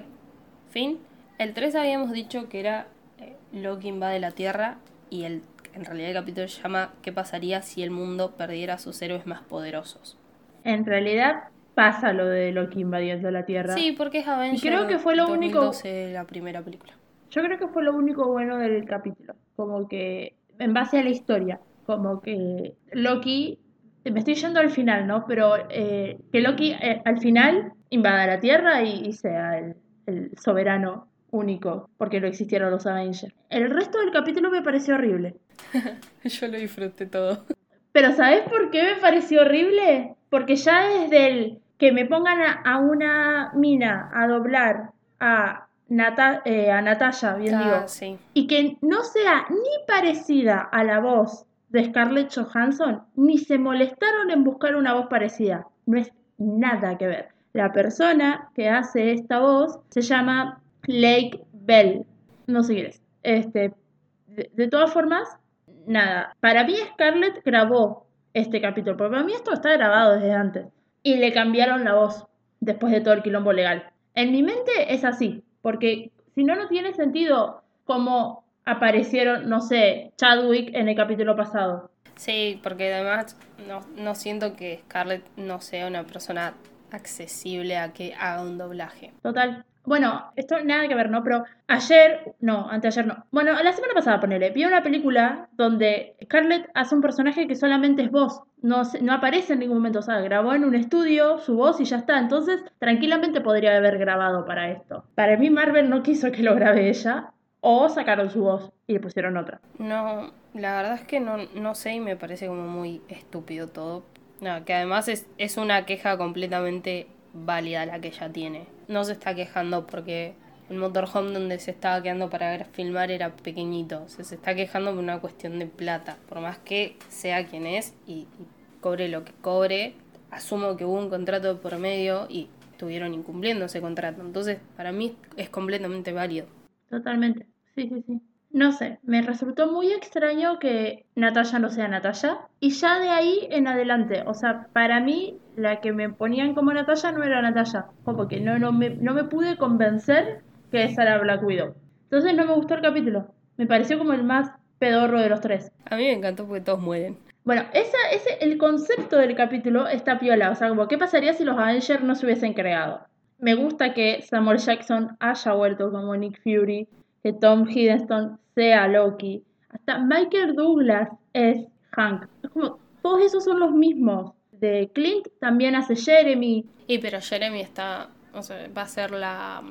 fin. El 3 habíamos dicho que era eh, Loki invade la Tierra y el, en realidad el capítulo se llama ¿Qué pasaría si el mundo perdiera a sus héroes más poderosos? En realidad pasa lo de Loki invadiendo la Tierra. Sí, porque es Avengers creo que fue lo único- 2012 la primera película. Yo creo que fue lo único bueno del capítulo. Como que, en base a la historia, como que Loki, me estoy yendo al final, ¿no? Pero eh, que Loki eh, al final invada la Tierra y, y sea el, el soberano único, porque no existieron los Avengers. El resto del capítulo me pareció horrible. (laughs) Yo lo disfruté todo. Pero ¿sabes por qué me pareció horrible? Porque ya desde el que me pongan a, a una mina a doblar a, Nata- eh, a Natalia, bien Ah, digo, sí. y que no sea ni parecida a la voz de Scarlett Johansson, ni se molestaron en buscar una voz parecida. No es nada que ver. La persona que hace esta voz se llama Lake Bell. No sé quién es. Este, de, de todas formas, nada. Para mí Scarlett grabó este capítulo, porque para mí esto está grabado desde antes. Y le cambiaron la voz después de todo el quilombo legal. En mi mente es así, porque si no, no tiene sentido cómo aparecieron, no sé, Chadwick en el capítulo pasado. Sí, porque además no, no siento que Scarlett no sea una persona accesible a que haga un doblaje. Total. Bueno, esto nada que ver, ¿no? Pero ayer, no, anteayer no. Bueno, la semana pasada, ponele, vi una película donde Scarlett hace un personaje que solamente es voz. No, no aparece en ningún momento, o sea, grabó en un estudio su voz y ya está. Entonces, tranquilamente podría haber grabado para esto. Para mí, Marvel no quiso que lo grabe ella, o sacaron su voz y le pusieron otra. No, la verdad es que no, no sé y me parece como muy estúpido todo. No, que además es, es una queja completamente válida la que ella tiene. No se está quejando porque el motorhome donde se estaba quedando para filmar era pequeñito. O se está quejando por una cuestión de plata. Por más que sea quien es y, y cobre lo que cobre, asumo que hubo un contrato por medio y estuvieron incumpliendo ese contrato. Entonces, para mí es completamente válido. Totalmente. Sí, sí, sí. No sé, me resultó muy extraño que Natalia no sea Natalia. Y ya de ahí en adelante, o sea, para mí la que me ponían como Natalia no era Natalia. Como que no, no, me, no me pude convencer que esa era Black Widow. Entonces no me gustó el capítulo. Me pareció como el más pedorro de los tres. A mí me encantó porque todos mueren. Bueno, esa, ese, el concepto del capítulo está piola. O sea, como, ¿qué pasaría si los Avengers no se hubiesen creado? Me gusta que Samuel Jackson haya vuelto como Nick Fury, que Tom Hiddleston sea Loki. Hasta Michael Douglas es Hank. Es como, todos esos son los mismos. De Clint también hace Jeremy. Y pero Jeremy está, o sea, va a ser la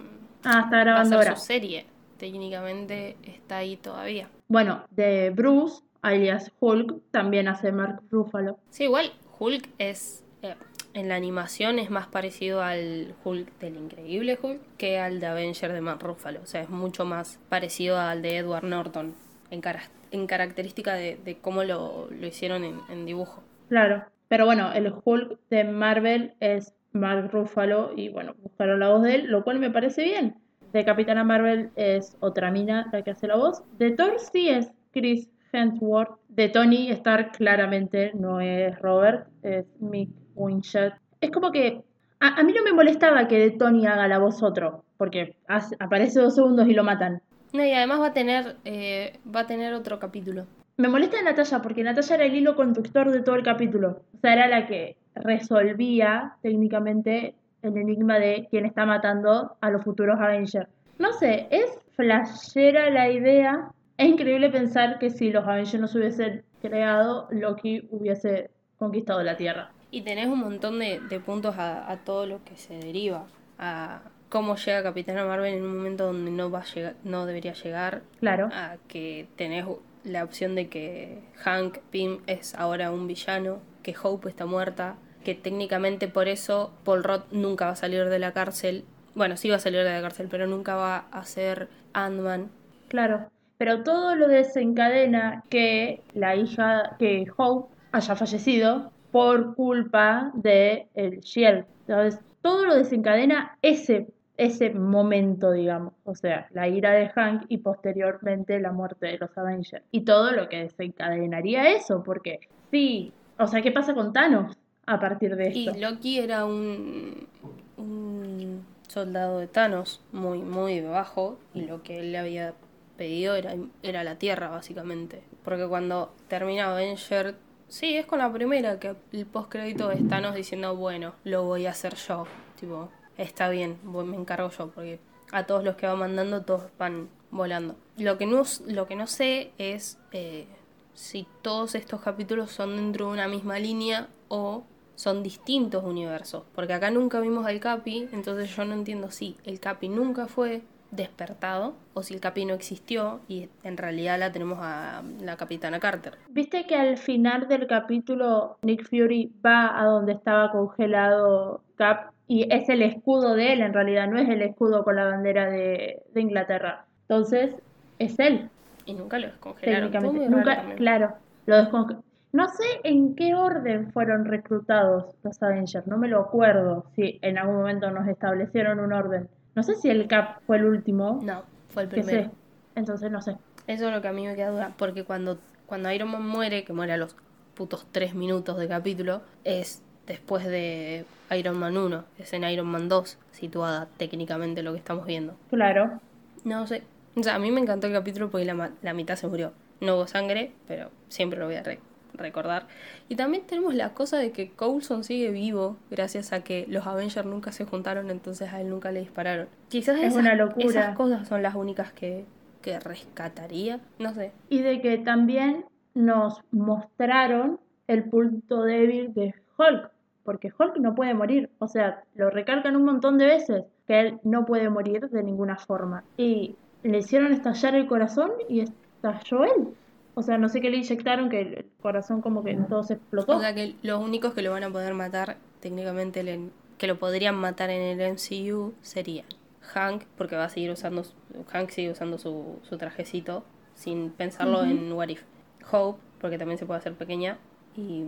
Ah, está va a grabando ser ahora. su serie. Técnicamente está ahí todavía. Bueno, de Bruce, alias Hulk, también hace Mark Ruffalo. Sí, igual Hulk es eh, en la animación es más parecido al Hulk del increíble Hulk que al de Avenger de Mark Ruffalo, o sea, es mucho más parecido al de Edward Norton en, en característica de, cómo lo, lo hicieron en, en dibujo. Claro, pero bueno, el Hulk de Marvel es Mark Ruffalo y bueno, buscaron la voz de él, lo cual me parece bien. De Capitana Marvel es otra mina la que hace la voz. De Thor sí es Chris Hemsworth. De Tony Stark claramente no es Robert, es Mick Winshet. Es como que a, a mí no me molestaba que de Tony haga la voz otro, porque hace- aparece dos segundos y lo matan. No, y además va a tener eh, va a tener otro capítulo. Me molesta de Natalia porque Natalia era el hilo conductor de todo el capítulo. O sea, era la que resolvía técnicamente el enigma de quién está matando a los futuros Avengers. No sé, es flashera la idea. Es increíble pensar que si los Avengers no se hubiesen creado, Loki hubiese conquistado la Tierra. Y tenés un montón de, de puntos a, a todo lo que se deriva. A cómo llega Capitana Marvel en un momento donde no va a llegar, no debería llegar. Claro, A que tenés la opción de que Hank Pym es ahora un villano, que Hope está muerta, que técnicamente por eso Paul Roth nunca va a salir de la cárcel. Bueno, sí va a salir de la cárcel, pero nunca va a ser Ant-Man. claro. Pero todo lo desencadena que la hija, que Hope haya fallecido por culpa de el Shield. Entonces, todo lo desencadena ese, ese momento, digamos. O sea, la ira de Hank y posteriormente la muerte de los Avengers. Y todo lo que desencadenaría eso, porque sí, o sea, ¿qué pasa con Thanos a partir de Y esto? Loki era un, un soldado de Thanos muy, muy bajo y lo que él le había pedido era, era la Tierra, básicamente. Porque cuando termina Avenger, sí, es con la primera que el postcrédito es Thanos diciendo, bueno, lo voy a hacer yo. Tipo, está bien, me encargo yo, porque a todos los que va mandando, todos van volando. Lo que no, lo que no sé es eh, si todos estos capítulos son dentro de una misma línea o son distintos universos. Porque acá nunca vimos al Capi, entonces yo no entiendo si el Capi nunca fue despertado o si el Capi no existió y en realidad la tenemos a la Capitana Carter. ¿Viste que al final del capítulo Nick Fury va a donde estaba congelado Cap y es el escudo de él en realidad, no es el escudo con la bandera de, de Inglaterra? Entonces, es él. Y nunca lo descongelaron. Técnicamente. Nunca, claro, lo descongelaron. No sé en qué orden fueron reclutados los Avengers, no me lo acuerdo si en algún momento nos establecieron un orden. No sé si el Cap fue el último. No, fue el primero. Entonces no sé. Eso es lo que a mí me queda duda, porque cuando, cuando Iron Man muere, que muere a los putos tres minutos de capítulo, es después de Iron Man 1, es en Iron Man 2, situada técnicamente lo que estamos viendo. Claro. No sé, o sea, a mí me encantó el capítulo porque la, la mitad se murió. No hubo sangre, pero siempre lo voy a re- recordar. Y también tenemos la cosa de que Coulson sigue vivo gracias a que los Avengers nunca se juntaron, entonces a él nunca le dispararon. Quizás Es esas, una locura. esas cosas son las únicas que, que rescataría. No sé. Y de que también nos mostraron el punto débil de Hulk. Porque Hulk no puede morir. O sea, lo recalcan un montón de veces. Que él no puede morir de ninguna forma. Y le hicieron estallar el corazón y estalló él. O sea, no sé qué le inyectaron, que el corazón como que todo se explotó. O sea que los únicos que lo van a poder matar técnicamente, el- que lo podrían matar en el MCU serían Hank, porque va a seguir usando, su- Hank sigue usando su, su trajecito sin pensarlo en What If. Hope, porque también se puede hacer pequeña. Y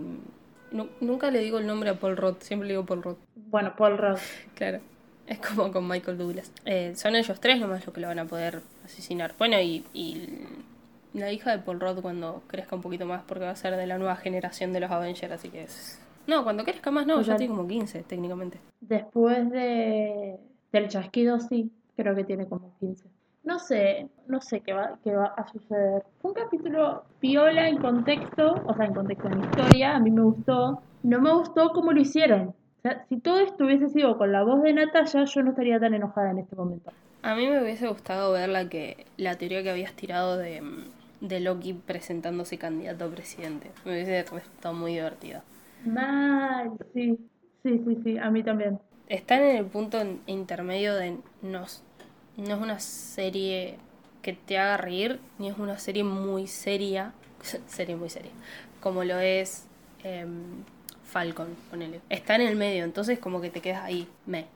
nu- nunca le digo el nombre a Paul Roth, siempre le digo Paul Roth. Bueno, Paul Rudd. (laughs) Claro. Es como con Michael Douglas. Eh, son ellos tres nomás los que lo van a poder asesinar. Bueno, y, y la hija de Paul Rudd cuando crezca un poquito más, porque va a ser de la nueva generación de los Avengers, así que es... No, cuando crezca más no, ya Total. tiene como 15 técnicamente. Después de, del chasquido, sí, creo que tiene como 15. No sé, no sé qué va, qué va a suceder. Fue un capítulo piola en contexto, o sea, en contexto en historia, a mí me gustó. No me gustó cómo lo hicieron. O sea, si todo esto hubiese sido con la voz de Natalia, yo no estaría tan enojada en este momento. A mí me hubiese gustado ver la, que, la teoría que habías tirado de, de Loki presentándose candidato a presidente. Me hubiese resultado muy divertido. Mal, sí, sí, sí, sí, a mí también. Están en el punto intermedio de no, s- no es una serie que te haga reír, ni es una serie muy seria, (laughs) serie muy seria, como lo es em, Falcon, ponele. Está en el medio, entonces como que te quedas ahí, me,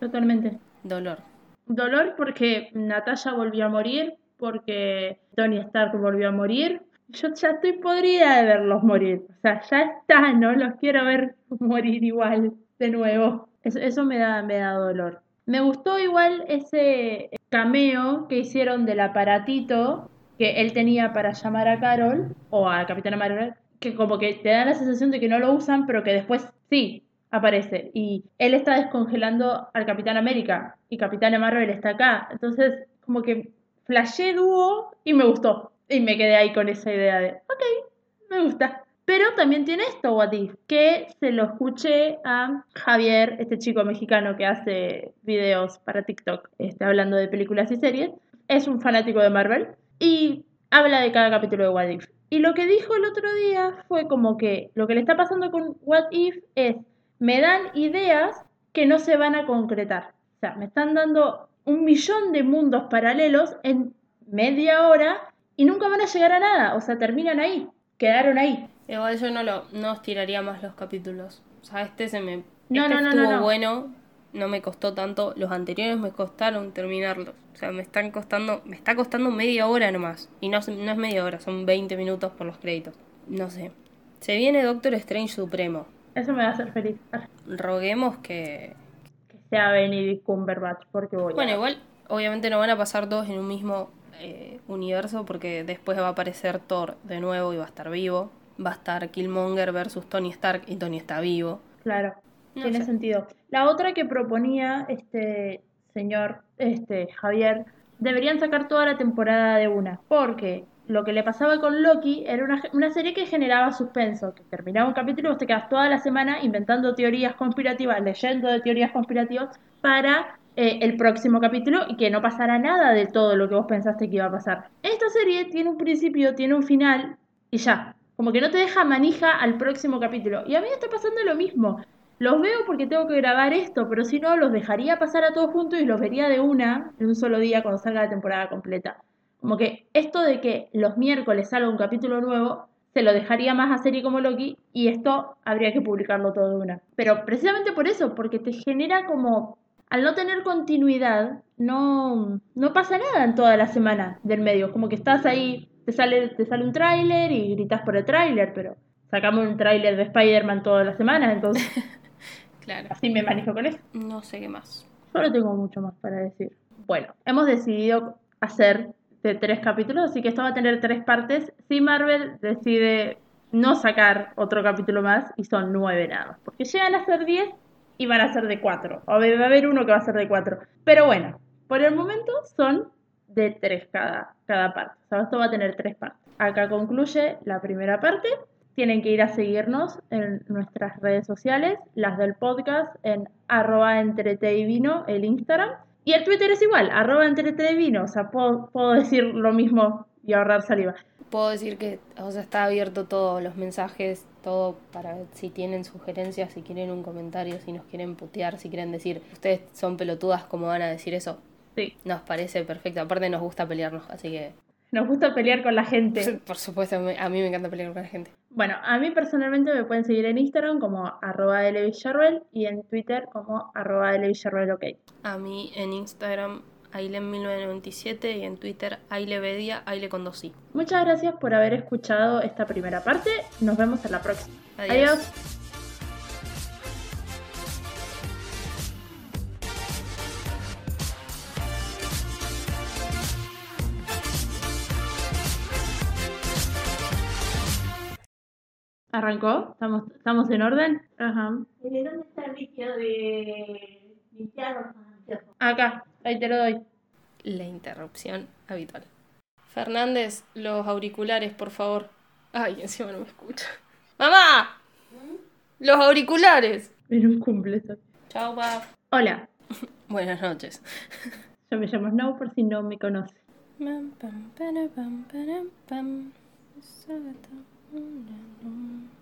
totalmente. dolor. Dolor porque Natalia volvió a morir, porque Tony Stark volvió a morir. Yo ya estoy podrida de verlos morir. O sea, ya está, no los quiero ver (laughs) morir igual de nuevo. Eso, eso me, da, me da dolor. Me gustó igual ese cameo que hicieron del aparatito que él tenía para llamar a Carol o a Capitana Marvel, que como que te da la sensación de que no lo usan, pero que después sí aparece. Y él está descongelando al Capitán América y Capitana Marvel está acá. Entonces, como que flashé dúo y me gustó. Y me quedé ahí con esa idea de, ok, me gusta. Pero también tiene esto, What If, que se lo escuché a Javier, este chico mexicano que hace videos para TikTok, este, hablando de películas y series. Es un fanático de Marvel y habla de cada capítulo de What If. Y lo que dijo el otro día fue como que lo que le está pasando con What If es, me dan ideas que no se van a concretar. O sea, me están dando un millón de mundos paralelos en media hora y nunca van a llegar a nada. O sea, terminan ahí, quedaron ahí. Igual yo no lo no estiraría más los capítulos. O sea, este se me No, este no, no, estuvo no, no. bueno, no me costó tanto. Los anteriores me costaron terminarlos. O sea, me están costando, me está costando media hora nomás. Y no, no es media hora, son 20 minutos por los créditos. No sé. Se viene Doctor Strange Supremo. Eso me va a hacer feliz. Roguemos que. Sea Benedict Cumberbatch, porque voy Bueno, a... igual, obviamente no van a pasar todos en un mismo eh, universo, porque después va a aparecer Thor de nuevo y va a estar vivo. Va a estar Killmonger versus Tony Stark y Tony está vivo. Claro, No tiene sé. sentido. La otra que proponía este señor, este Javier, deberían sacar toda la temporada de una, porque lo que le pasaba con Loki era una, una serie que generaba suspenso, que terminaba un capítulo y vos te quedas toda la semana inventando teorías conspirativas, leyendo de teorías conspirativas para eh, el próximo capítulo y que no pasara nada de todo lo que vos pensaste que iba a pasar. Esta serie tiene un principio, tiene un final y ya. Como que no te deja manija al próximo capítulo. Y a mí me está pasando lo mismo. los veo porque tengo que grabar esto, pero si no, los dejaría pasar a todos juntos y los vería de una en un solo día cuando salga la temporada completa. Como que esto de que los miércoles salga un capítulo nuevo, se lo dejaría más a serie como Loki y esto habría que publicarlo todo de una. Pero precisamente por eso, porque te genera como, al no tener continuidad, no, no pasa nada en toda la semana del medio. Como que estás ahí, te sale, te sale un tráiler y gritas por el tráiler, pero sacamos un tráiler de Spider-Man todas las semanas, entonces (laughs) Claro. así me manejo con eso. No sé qué más. Yo no tengo mucho más para decir. Bueno, hemos decidido hacer de tres capítulos, así que esto va a tener tres partes. Si Marvel decide no sacar otro capítulo más y son nueve nada más, porque llegan a ser diez y van a ser de cuatro. O va a haber uno que va a ser de cuatro. Pero bueno, por el momento son de tres cada, cada parte. O sea, esto va a tener tres partes. Acá concluye la primera parte. Tienen que ir a seguirnos en nuestras redes sociales, las del podcast, en arroba entrete y vino, el Instagram. Y el Twitter es igual, arroba entrete y vino. O sea, puedo, puedo decir lo mismo y ahorrar saliva. Puedo decir que o sea, está abierto todo, los mensajes, todo para si tienen sugerencias, si quieren un comentario, si nos quieren putear, si quieren decir, ustedes son pelotudas, ¿cómo van a decir eso? Sí, Nos parece perfecto. Aparte nos gusta pelearnos, así que nos gusta pelear con la gente. (laughs) por supuesto a mí me encanta pelear con la gente. Bueno, a mí personalmente me pueden seguir en Instagram como arroba y en Twitter como arroba ok. A mí en Instagram Ailen1997 y en Twitter Ailevedia, Aile con dos i. Muchas gracias por haber escuchado esta primera parte. Nos vemos en la próxima. Adiós. Adiós. ¿Arrancó? ¿Estamos, ¿Estamos en orden? Ajá. ¿De dónde está el líquido de limpiar los anteojos? Acá, ahí te lo doy. La interrupción habitual. Fernández, los auriculares, por favor. Ay, encima no me escucha. ¡Mamá! ¡Los auriculares! En un cumple. Chao, pa. Hola, (laughs) Buenas noches. (laughs) yo me llamo Snow por si no me conoces. Mm-hmm.